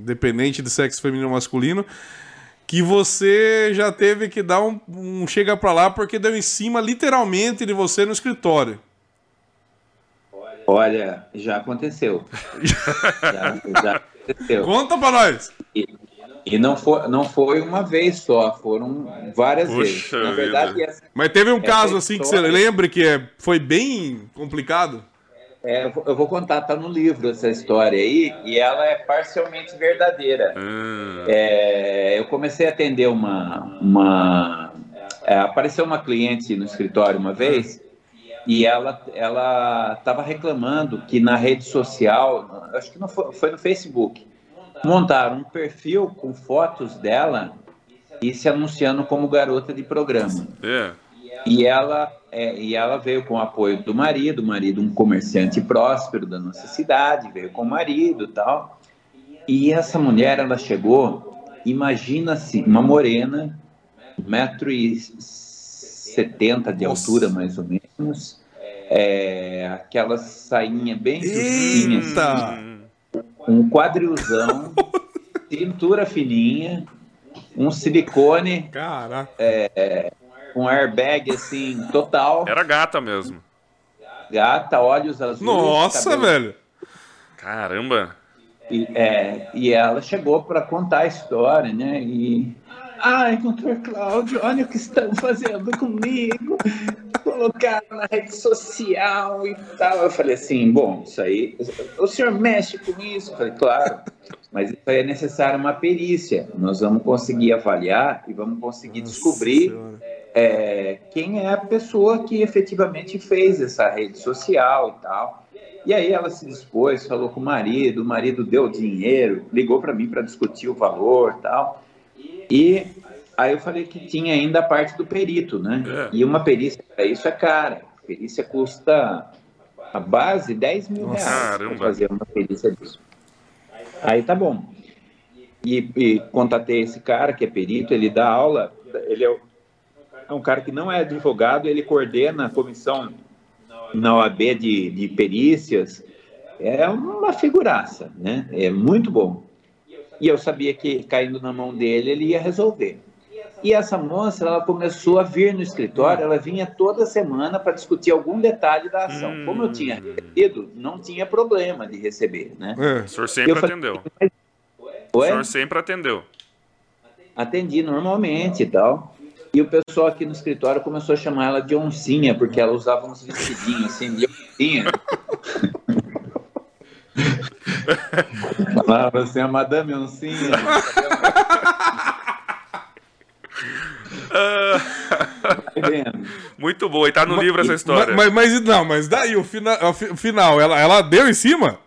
independente de sexo feminino ou masculino, que você já teve que dar um, um chega para lá porque deu em cima literalmente de você no escritório. Olha, já aconteceu. já, já aconteceu. Conta para nós. E, e não foi, não foi uma vez só, foram várias Puxa vezes. Na verdade, essa, Mas teve um caso assim história... que você lembra que é, foi bem complicado? É, eu vou contar, tá no livro essa história aí, e ela é parcialmente verdadeira. Hum. É, eu comecei a atender uma. uma é, apareceu uma cliente no escritório uma vez, e ela ela estava reclamando que na rede social, acho que não foi, foi no Facebook, montaram um perfil com fotos dela e se anunciando como garota de programa. É. E ela, é, e ela veio com o apoio do marido, o marido um comerciante próspero da nossa cidade, veio com o marido e tal. E essa mulher, ela chegou, imagina-se, uma morena, 1,70m de altura, mais ou menos, é, aquela sainha bem justinha, assim, um quadrilzão, cintura fininha, um silicone, Caraca. É, um airbag assim total. Era gata mesmo. Gata, olhos azuis. Nossa, cabelo... velho. Caramba. E, é, e ela chegou para contar a história, né? E ai, doutor Cláudio, olha o que estão fazendo comigo. Colocaram na rede social e tal. Eu falei assim, bom, isso aí. O senhor mexe com isso? Eu falei, claro. Mas isso aí é necessário uma perícia. Nós vamos conseguir avaliar e vamos conseguir Nossa descobrir é, quem é a pessoa que efetivamente fez essa rede social e tal. E aí ela se dispôs, falou com o marido, o marido deu dinheiro, ligou para mim para discutir o valor e tal. E aí eu falei que tinha ainda a parte do perito, né? É. E uma perícia para isso é cara. A perícia custa a base 10 mil reais para fazer uma perícia disso. Aí tá bom. E, e contatei esse cara que é perito, ele dá aula, ele é, é um cara que não é advogado, ele coordena a comissão na OAB de, de perícias, é uma figuraça, né? É muito bom. E eu sabia que caindo na mão dele ele ia resolver. E essa moça, ela começou a vir no escritório, ela vinha toda semana para discutir algum detalhe da ação. Hum. Como eu tinha recebido, não tinha problema de receber, né? É. O senhor sempre falei, atendeu. Mas... O senhor sempre atendeu. Atendi normalmente e tal. E o pessoal aqui no escritório começou a chamar ela de oncinha, porque ela usava uns vestidinhos assim, de oncinha. Falava assim, a Madame Oncinha. Muito boa, e tá no mas, livro essa história. Mas, mas, mas, não, mas daí o, fina, o final, ela, ela deu em cima?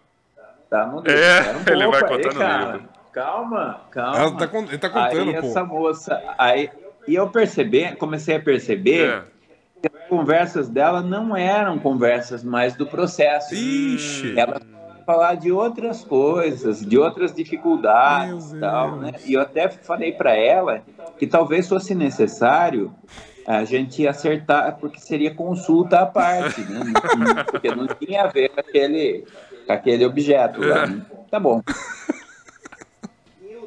Tá no livro. É, um ele vai contar no livro. Calma, calma. Tá, ele tá contando, aí, pô. Essa moça, aí, e eu percebi, comecei a perceber é. que as conversas dela não eram conversas mais do processo. Ixi. Ela falar de outras coisas, de outras dificuldades e tal, né? E eu até falei para ela que talvez fosse necessário a gente acertar, porque seria consulta à parte, né? Porque não tinha a ver com aquele, com aquele objeto lá. Né? Tá bom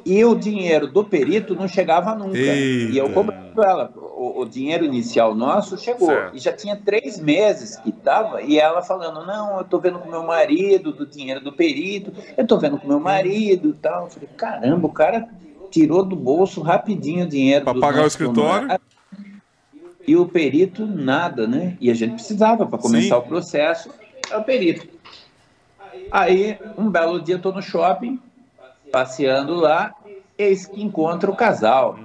e o dinheiro do perito não chegava nunca. Eita. E eu cobrando ela. O, o, dinheiro inicial nosso chegou. Certo. E já tinha três meses que estava. E ela falando: Não, eu estou vendo com meu marido do dinheiro do perito. Eu estou vendo com meu marido e tal. Eu falei: Caramba, o cara tirou do bolso rapidinho o dinheiro. Para pagar o escritório? E o perito, nada, né? E a gente precisava para começar Sim. o processo. É o perito. Aí, um belo dia, estou no shopping passeando lá, eis que encontra o casal.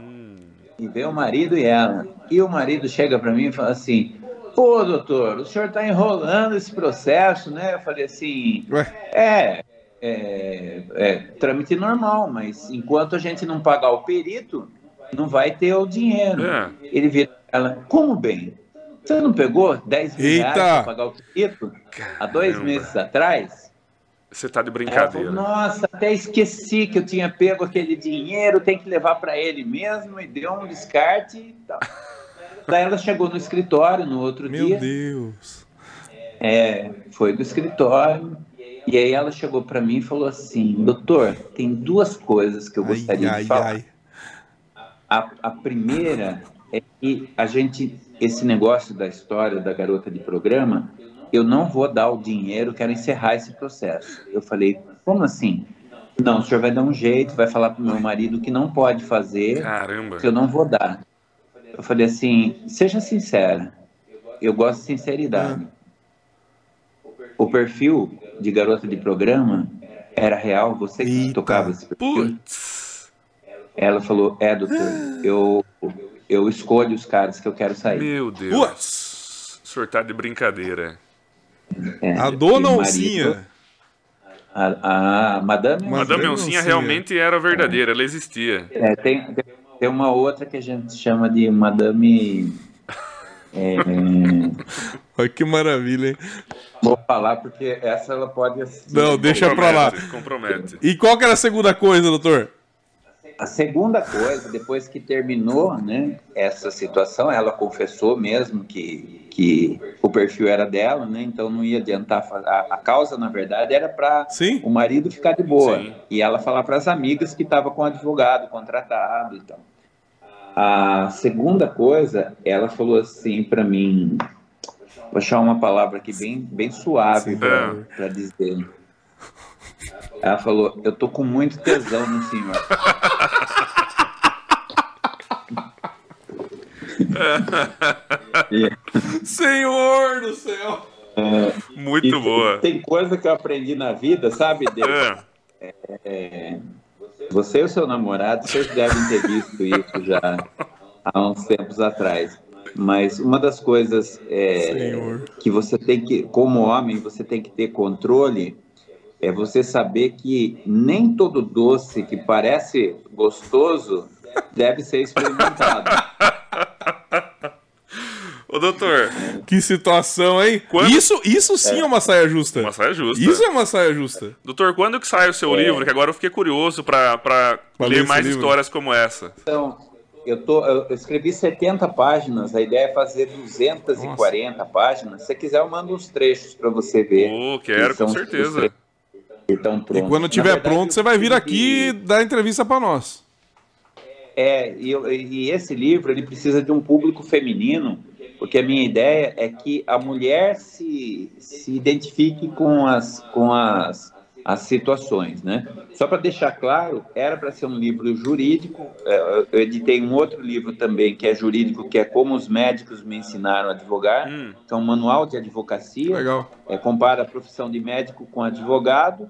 E vê o marido e ela. E o marido chega para mim e fala assim: Pô, doutor, o senhor está enrolando esse processo, né? Eu falei assim: é, é, é, trâmite normal, mas enquanto a gente não pagar o perito, não vai ter o dinheiro. É. Ele vira ela: Como bem? Você não pegou 10 mil reais para pagar o perito há dois meses atrás? Você tá de brincadeira. Nossa, até esqueci que eu tinha pego aquele dinheiro, tem que levar para ele mesmo, e deu um descarte e tal. Daí ela chegou no escritório no outro Meu dia. Meu Deus. É, foi do escritório. E aí ela chegou para mim e falou assim: Doutor, tem duas coisas que eu gostaria ai, de falar. Ai. A, a primeira é que a gente, esse negócio da história da garota de programa, eu não vou dar o dinheiro, quero encerrar esse processo. Eu falei, como assim? Não, o senhor vai dar um jeito, vai falar para o meu marido que não pode fazer, Caramba. que eu não vou dar. Eu falei assim, seja sincera, eu gosto de sinceridade. O perfil de garota de programa era real, você que Eita. tocava esse perfil? Putz. Ela falou, é, doutor, eu, eu escolho os caras que eu quero sair. Meu Deus. Putz. O senhor tá de brincadeira. É, a dona Oncinha. A, a Madame, Madame Oncinha realmente era verdadeira, é. ela existia. É, tem, tem uma outra que a gente chama de Madame. É... Olha que maravilha, hein? Vou falar porque essa ela pode. Não, deixa pra lá. Compromete. E qual que era a segunda coisa, doutor? A segunda coisa, depois que terminou né, essa situação, ela confessou mesmo que, que o perfil era dela, né, então não ia adiantar. A, a causa, na verdade, era para o marido ficar de boa. Sim. E ela falar para as amigas que estava com advogado contratado e tal. A segunda coisa, ela falou assim para mim, vou achar uma palavra aqui bem, bem suave para dizer. Ela falou: Eu tô com muito tesão no senhor. senhor do céu! É, muito boa. Tem coisa que eu aprendi na vida, sabe, Deus? É. É, você e o seu namorado, vocês devem ter visto isso já há uns tempos atrás. Mas uma das coisas é, que você tem que, como homem, você tem que ter controle é você saber que nem todo doce que parece gostoso deve ser experimentado. Ô, doutor. Que situação, hein? Quando... Isso, isso sim é. é. uma saia justa. Uma saia justa. Isso é uma saia justa. Doutor, quando que sai o seu é. livro? Que agora eu fiquei curioso para ler mais livro. histórias como essa. Então, eu, tô, eu escrevi 70 páginas, a ideia é fazer 240 Nossa. páginas. Se você quiser, eu mando uns trechos para você ver. Oh, quero, que com certeza. E quando estiver pronto, você vai vir aqui dar entrevista para nós. É, e, e, esse livro ele precisa de um público feminino, porque a minha ideia é que a mulher se, se identifique com as, com as, as situações, né? Só para deixar claro, era para ser um livro jurídico. É, eu editei um outro livro também que é jurídico, que é como os médicos me ensinaram a advogar. Hum. Então, um manual de advocacia. Legal. É, compara a profissão de médico com advogado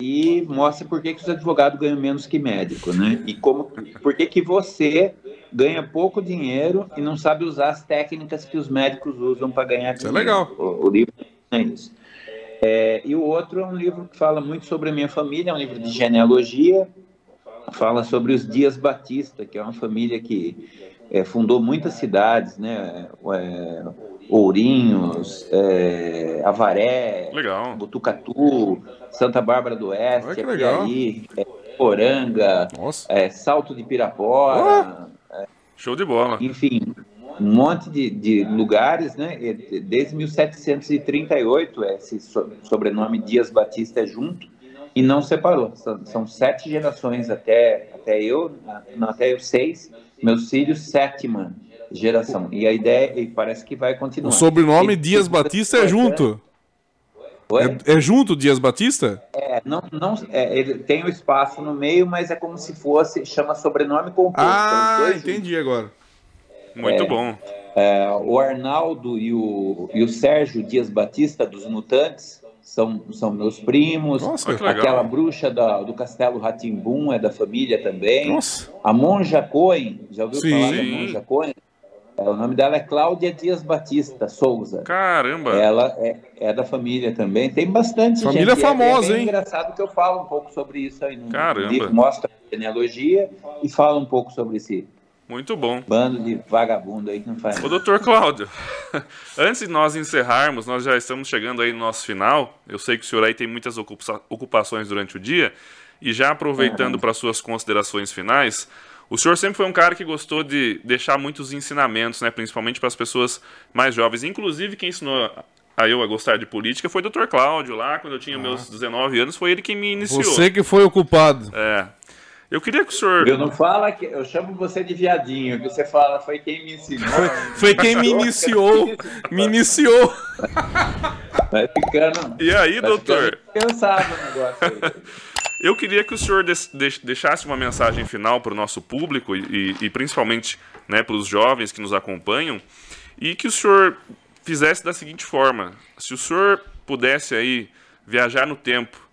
e mostra por que, que os advogados ganham menos que médico, né? E como, por que, que você ganha pouco dinheiro e não sabe usar as técnicas que os médicos usam para ganhar dinheiro. Isso é legal. O, o livro é isso. É, e o outro é um livro que fala muito sobre a minha família, é um livro de genealogia, fala sobre os Dias Batista, que é uma família que é, fundou muitas cidades, né? É, Ourinhos, é, Avaré, legal. Butucatu, Santa Bárbara do Oeste, Apiaí, é, Poranga, é, Salto de Pirapora. Oh. Show de bola. Enfim, um monte de, de, lugares, né? Desde 1738, esse sobrenome Dias Batista é junto e não separou. São, são sete gerações até, até eu, até eu seis, meus filhos, sétima geração. E a ideia, e parece que vai continuar. O sobrenome Dias Batista é junto. É, é, junto Dias Batista? É, não, não, é, ele tem o um espaço no meio, mas é como se fosse, chama sobrenome composto. Ah, entendi agora. Muito é, bom. É, o Arnaldo e o, e o Sérgio Dias Batista, dos Mutantes, são, são meus primos. Nossa, Aquela bruxa da, do Castelo Ratimbum é da família também. Nossa. A Monja Cohen, já ouviu Sim. falar da Monja Cohen? É, o nome dela é Cláudia Dias Batista Souza. Caramba! Ela é, é da família também. Tem bastante família gente. famosa, é, é hein? engraçado que eu falo um pouco sobre isso aí. No Caramba! Livro, mostra a genealogia e fala um pouco sobre esse muito bom. Bando de vagabundo aí que não faz. O doutor Cláudio, antes de nós encerrarmos, nós já estamos chegando aí no nosso final. Eu sei que o senhor aí tem muitas ocupações durante o dia. E já aproveitando uhum. para suas considerações finais, o senhor sempre foi um cara que gostou de deixar muitos ensinamentos, né, principalmente para as pessoas mais jovens. Inclusive, quem ensinou a eu a gostar de política foi o Dr. Cláudio, lá quando eu tinha ah. meus 19 anos, foi ele quem me iniciou. Você que foi ocupado. É. Eu queria que o senhor. Eu não fala que. Eu chamo você de viadinho, que você fala, foi quem me ensinou. Foi, foi quem me iniciou. me iniciou. Vai ficando. E aí, doutor? Cansado o negócio aí. Eu queria que o senhor deixasse uma mensagem final para o nosso público e, e principalmente né, para os jovens que nos acompanham e que o senhor fizesse da seguinte forma: se o senhor pudesse aí viajar no tempo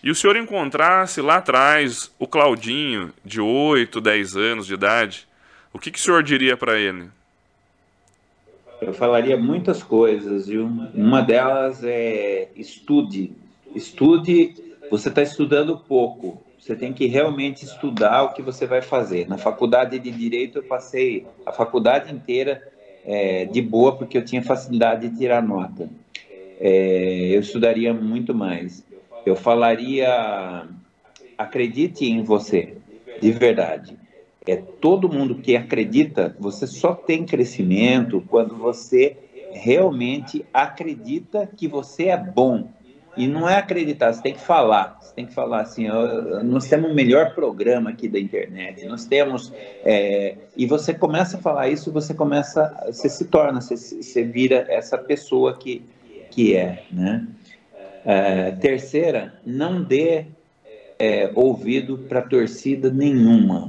e o senhor encontrasse lá atrás o Claudinho de 8, 10 anos de idade, o que, que o senhor diria para ele? Eu falaria muitas coisas, viu? Uma delas é estude. Estude você está estudando pouco. Você tem que realmente estudar o que você vai fazer. Na faculdade de Direito, eu passei a faculdade inteira é, de boa, porque eu tinha facilidade de tirar nota. É, eu estudaria muito mais. Eu falaria, acredite em você, de verdade. É todo mundo que acredita, você só tem crescimento quando você realmente acredita que você é bom. E não é acreditar, você tem que falar. Você tem que falar assim: nós temos o melhor programa aqui da internet. Nós temos. É, e você começa a falar isso, você começa. Você se torna, você, você vira essa pessoa que, que é. Né? É, terceira, não dê é, ouvido para torcida nenhuma.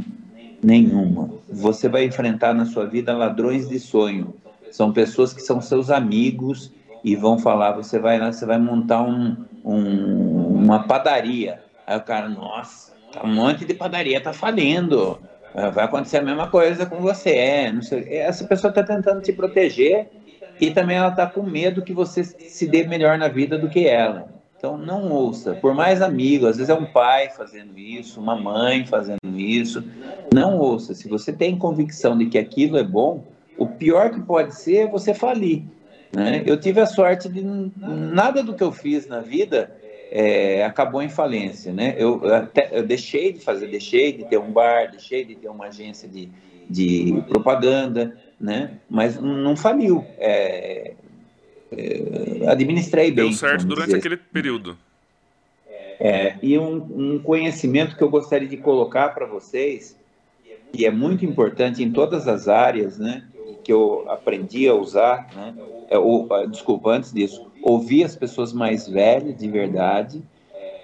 Nenhuma. Você vai enfrentar na sua vida ladrões de sonho são pessoas que são seus amigos e vão falar, você vai lá, você vai montar um, um, uma padaria. Aí o cara, nossa, tá um monte de padaria tá falindo. É, vai acontecer a mesma coisa com você. É, sei, essa pessoa está tentando te proteger e também ela está com medo que você se dê melhor na vida do que ela. Então não ouça, por mais amigo, às vezes é um pai fazendo isso, uma mãe fazendo isso, não ouça. Se você tem convicção de que aquilo é bom, o pior que pode ser é você falir. Né? Eu tive a sorte de nada do que eu fiz na vida é, acabou em falência. Né? Eu, até, eu deixei de fazer, deixei de ter um bar, deixei de ter uma agência de, de propaganda, né? mas não faliu. É, é, administrei bem. Deu certo durante dizer. aquele período. É, e um, um conhecimento que eu gostaria de colocar para vocês, que é muito importante em todas as áreas, né? Que eu aprendi a usar, né? É, ou, desculpa, antes disso, ouvir as pessoas mais velhas de verdade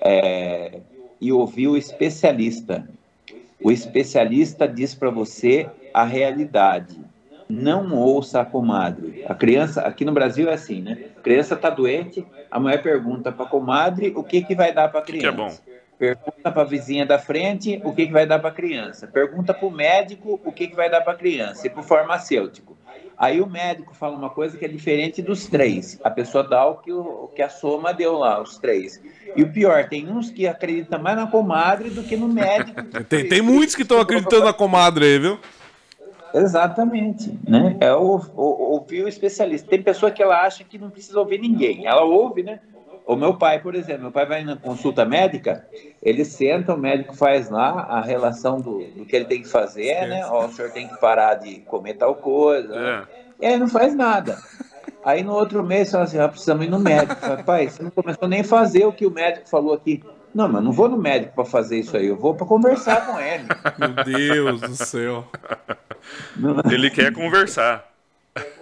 é, e ouvir o especialista. O especialista diz para você a realidade. Não ouça a comadre. A criança, aqui no Brasil é assim, né? A criança está doente, a mulher pergunta para a comadre o que, que vai dar para a criança. Que é bom. Pergunta para a vizinha da frente o que, que vai dar para a criança. Pergunta para o médico o que, que vai dar para a criança. E para o farmacêutico. Aí o médico fala uma coisa que é diferente dos três. A pessoa dá o que, o que a soma deu lá, os três. E o pior, tem uns que acreditam mais na comadre do que no médico. tem, tem muitos que estão acreditando na comadre aí, viu? Exatamente, né? É ouvir o especialista. Tem pessoa que ela acha que não precisa ouvir ninguém. Ela ouve, né? O meu pai, por exemplo, meu pai vai na consulta médica, ele senta, o médico faz lá a relação do, do que ele tem que fazer, né? Ó, o senhor tem que parar de comer tal coisa. É. Né? E aí não faz nada. Aí no outro mês, fala assim, ah, precisamos ir no médico. Fala, pai, você não começou nem a fazer o que o médico falou aqui. Não, mas não vou no médico para fazer isso aí, eu vou para conversar com ele. Meu Deus do céu. Ele quer conversar.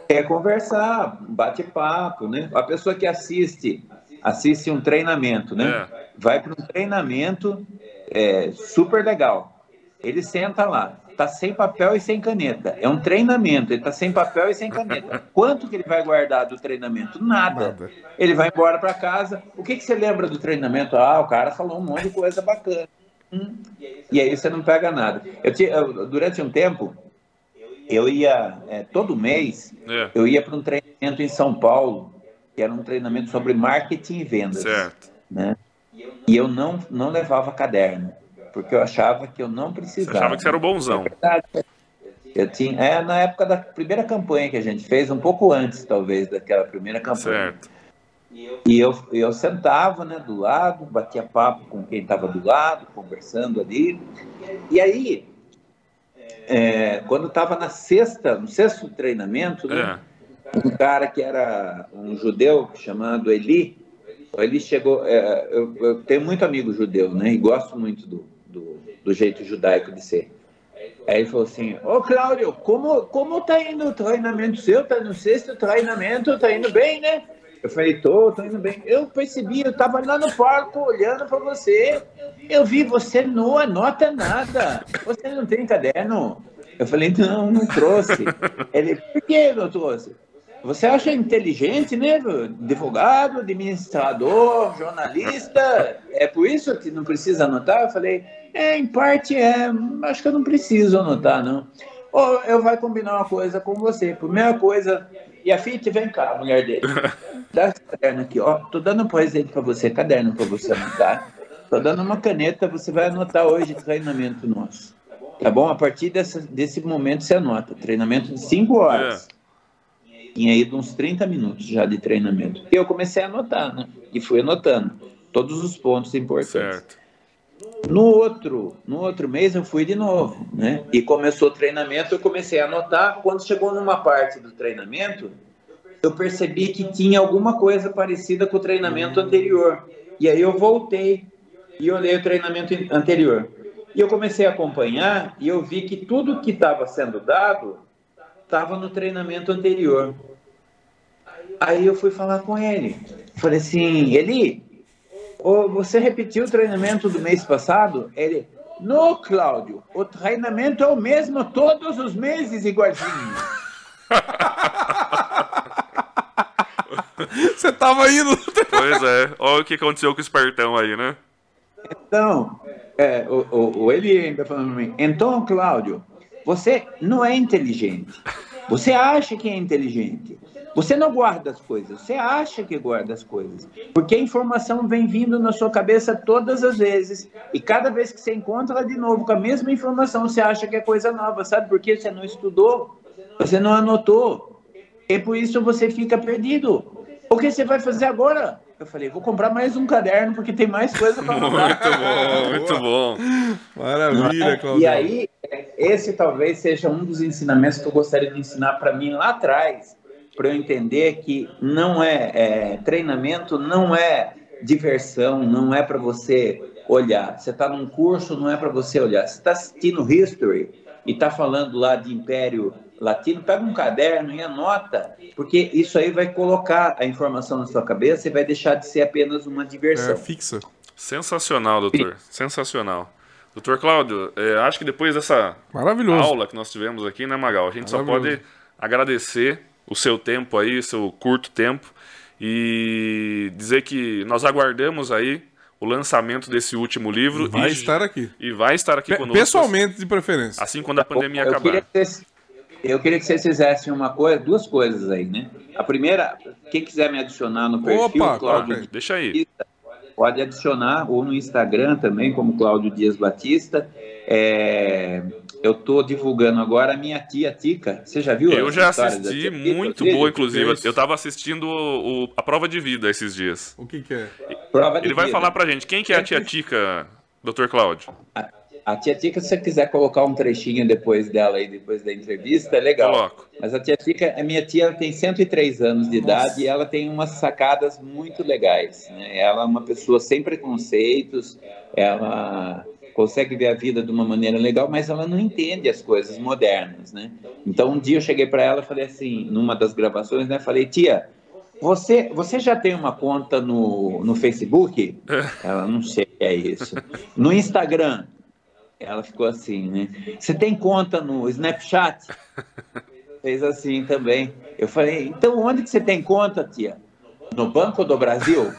Quer conversar, bate papo, né? A pessoa que assiste assiste um treinamento, né? É. Vai para um treinamento é, super legal. Ele senta lá, tá sem papel e sem caneta. É um treinamento, ele tá sem papel e sem caneta. Quanto que ele vai guardar do treinamento? Nada. Nada. Ele vai embora para casa. O que, que você lembra do treinamento? Ah, o cara falou um monte de coisa bacana. Hum. E aí você não pega nada. Eu, tinha, eu durante um tempo, eu ia é, todo mês, é. eu ia para um treinamento em São Paulo que era um treinamento sobre marketing e vendas. Certo. Né? E eu não, não levava caderno, porque eu achava que eu não precisava. Você achava que você era o bonzão. É. Eu tinha, é na época da primeira campanha que a gente fez, um pouco antes, talvez, daquela primeira campanha. Certo. E eu, eu sentava né, do lado, batia papo com quem estava do lado, conversando ali. E aí, é, quando estava na sexta, no sexto treinamento, né, é um cara que era um judeu chamado Eli. Ele chegou. É, eu, eu, tenho muito amigo judeu, né? E gosto muito do, do, do, jeito judaico de ser. Aí ele falou assim: Ô Cláudio, como, como tá indo o treinamento seu? Tá no sexto treinamento, tá indo bem, né? Eu falei: tô, tô indo bem. Eu percebi, eu tava lá no palco olhando para você. Eu vi, você não anota nada. Você não tem caderno. Eu falei: não, não trouxe. Ele: por que não trouxe? Você acha inteligente, né? Advogado, administrador, jornalista, é por isso que não precisa anotar? Eu falei, é, em parte é, acho que eu não preciso anotar, não. Ou eu vou combinar uma coisa com você. Primeira coisa, e a Fit, vem cá, a mulher dele. Dá esse caderno aqui, ó. Tô dando um presente para você, caderno para você anotar. Tô dando uma caneta, você vai anotar hoje treinamento nosso. Tá bom? A partir dessa, desse momento você anota. Treinamento de cinco horas. Tinha ido uns 30 minutos já de treinamento. E eu comecei a anotar, né? E fui anotando todos os pontos importantes. Certo. No outro, no outro mês eu fui de novo, né? E começou o treinamento, eu comecei a anotar. Quando chegou numa parte do treinamento, eu percebi que tinha alguma coisa parecida com o treinamento anterior. E aí eu voltei e olhei o treinamento anterior. E eu comecei a acompanhar e eu vi que tudo que estava sendo dado estava no treinamento anterior. Aí eu fui falar com ele. Falei assim, Eli, você repetiu o treinamento do mês passado? Ele, não, Cláudio, o treinamento é o mesmo todos os meses, igualzinho. Você tava indo. Pois é, olha o que aconteceu com o espertão aí, né? Então, é, o, o, o Eli ainda falando para mim, então, Cláudio, você não é inteligente. Você acha que é inteligente. Você não guarda as coisas, você acha que guarda as coisas. Porque a informação vem vindo na sua cabeça todas as vezes. E cada vez que você encontra ela de novo com a mesma informação, você acha que é coisa nova. Sabe por quê? Você não estudou, você não anotou. E por isso você fica perdido. O que você vai fazer agora? Eu falei, vou comprar mais um caderno porque tem mais coisa para comprar. Muito bom, muito bom. Maravilha, Claudio. E aí, esse talvez seja um dos ensinamentos que eu gostaria de ensinar para mim lá atrás, para eu entender que não é, é treinamento, não é diversão, não é para você olhar. Você está num curso, não é para você olhar. Você está assistindo History e está falando lá de Império Latino, pega um caderno e anota, porque isso aí vai colocar a informação na sua cabeça e vai deixar de ser apenas uma diversão. É, fixa. Sensacional, doutor. Sensacional. Doutor Cláudio, é, acho que depois dessa aula que nós tivemos aqui, né, Magal, a gente só pode agradecer o seu tempo aí, o seu curto tempo, e dizer que nós aguardamos aí o lançamento desse último livro. Vai e, estar aqui. E vai estar aqui conosco. Pessoalmente, de preferência. Assim quando a pandemia eu acabar. Queria que, eu queria que vocês fizessem uma coisa, duas coisas aí, né? A primeira, quem quiser me adicionar no perfil, Opa, Cláudio, deixa aí. Pode adicionar, ou no Instagram também, como Cláudio Dias Batista. É, eu estou divulgando agora a minha tia Tica. Você já viu? Eu já assisti, muito boa, inclusive. Eu estava assistindo o, a prova de vida esses dias. O que, que é? Prova Ele vai vida. falar pra gente. Quem que é a tia Tica, Dr. Cláudio? A, a tia Tica, se você quiser colocar um trechinho depois dela aí, depois da entrevista, é legal. Coloco. Mas a tia Tica, a minha tia tem 103 anos de Nossa. idade e ela tem umas sacadas muito legais. Né? Ela é uma pessoa sem preconceitos, ela consegue ver a vida de uma maneira legal, mas ela não entende as coisas modernas, né? Então um dia eu cheguei para ela e falei assim, numa das gravações, né? Falei, tia, você, você já tem uma conta no, no Facebook? Ela não sei o que é isso. No Instagram? Ela ficou assim, né? Você tem conta no Snapchat? Fez assim também. Eu falei, então onde que você tem conta, tia? No Banco do Brasil?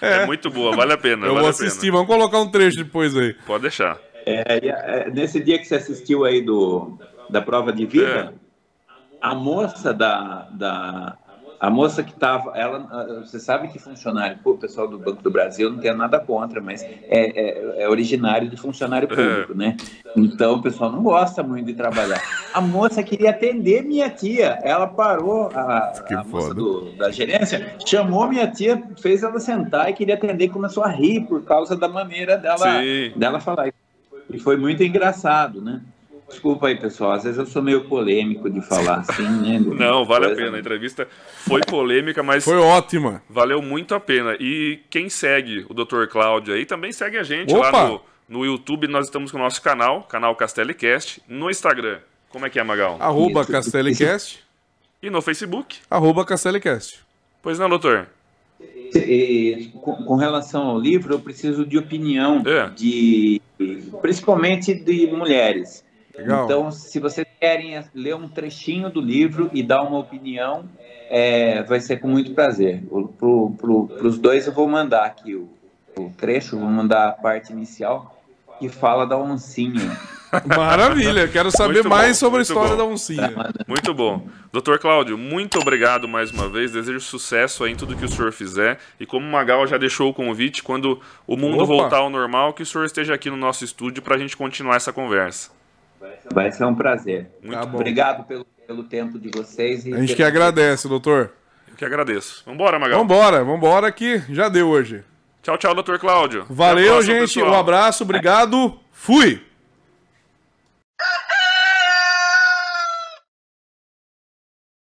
é. é muito boa, vale a pena. Eu vale vou assistir, vamos colocar um trecho depois aí. Pode deixar. É, é, nesse dia que você assistiu aí do, da prova de vida, é. a moça da, da, a moça que estava, ela, ah, você sabe que funcionário, o pessoal do Banco do Brasil não tem nada contra, mas é, é, é originário de funcionário é. público, né? Então o pessoal não gosta muito de trabalhar. A moça queria atender minha tia, ela parou, a, a moça do, da gerência, chamou minha tia, fez ela sentar e queria atender começou a rir por causa da maneira dela, dela falar. E foi muito engraçado, né? Desculpa aí, pessoal. Às vezes eu sou meio polêmico de falar assim, né? Não, vale a pena. A entrevista foi polêmica, mas. Foi ótima. Valeu muito a pena. E quem segue o Dr. Cláudio aí também segue a gente Opa! lá no, no YouTube. Nós estamos com o nosso canal, canal Castellicast. No Instagram, como é que é, Magal? Arroba Castellicast. E no Facebook? Arroba Castellicast. Pois não, doutor? E, com, com, relação ao livro, eu preciso de opinião é. de principalmente de mulheres. Legal. Então, se vocês querem ler um trechinho do livro e dar uma opinião, é, vai ser com muito prazer. Para os dois, eu vou mandar aqui o, o trecho, vou mandar a parte inicial que fala da oncinha. Maravilha, quero saber mais bom, sobre a história bom. da oncinha. Muito bom. Doutor Cláudio, muito obrigado mais uma vez. Desejo sucesso em tudo que o senhor fizer. E como o Magal já deixou o convite, quando o mundo Opa. voltar ao normal, que o senhor esteja aqui no nosso estúdio para a gente continuar essa conversa. Vai ser um prazer. Muito tá obrigado pelo, pelo tempo de vocês. a gente que agradece, doutor. Eu que agradeço. Vambora, Magal. Vambora, vambora que já deu hoje. Tchau, tchau, doutor Cláudio. Valeu, próxima, gente. Pessoal. Um abraço, obrigado. Fui!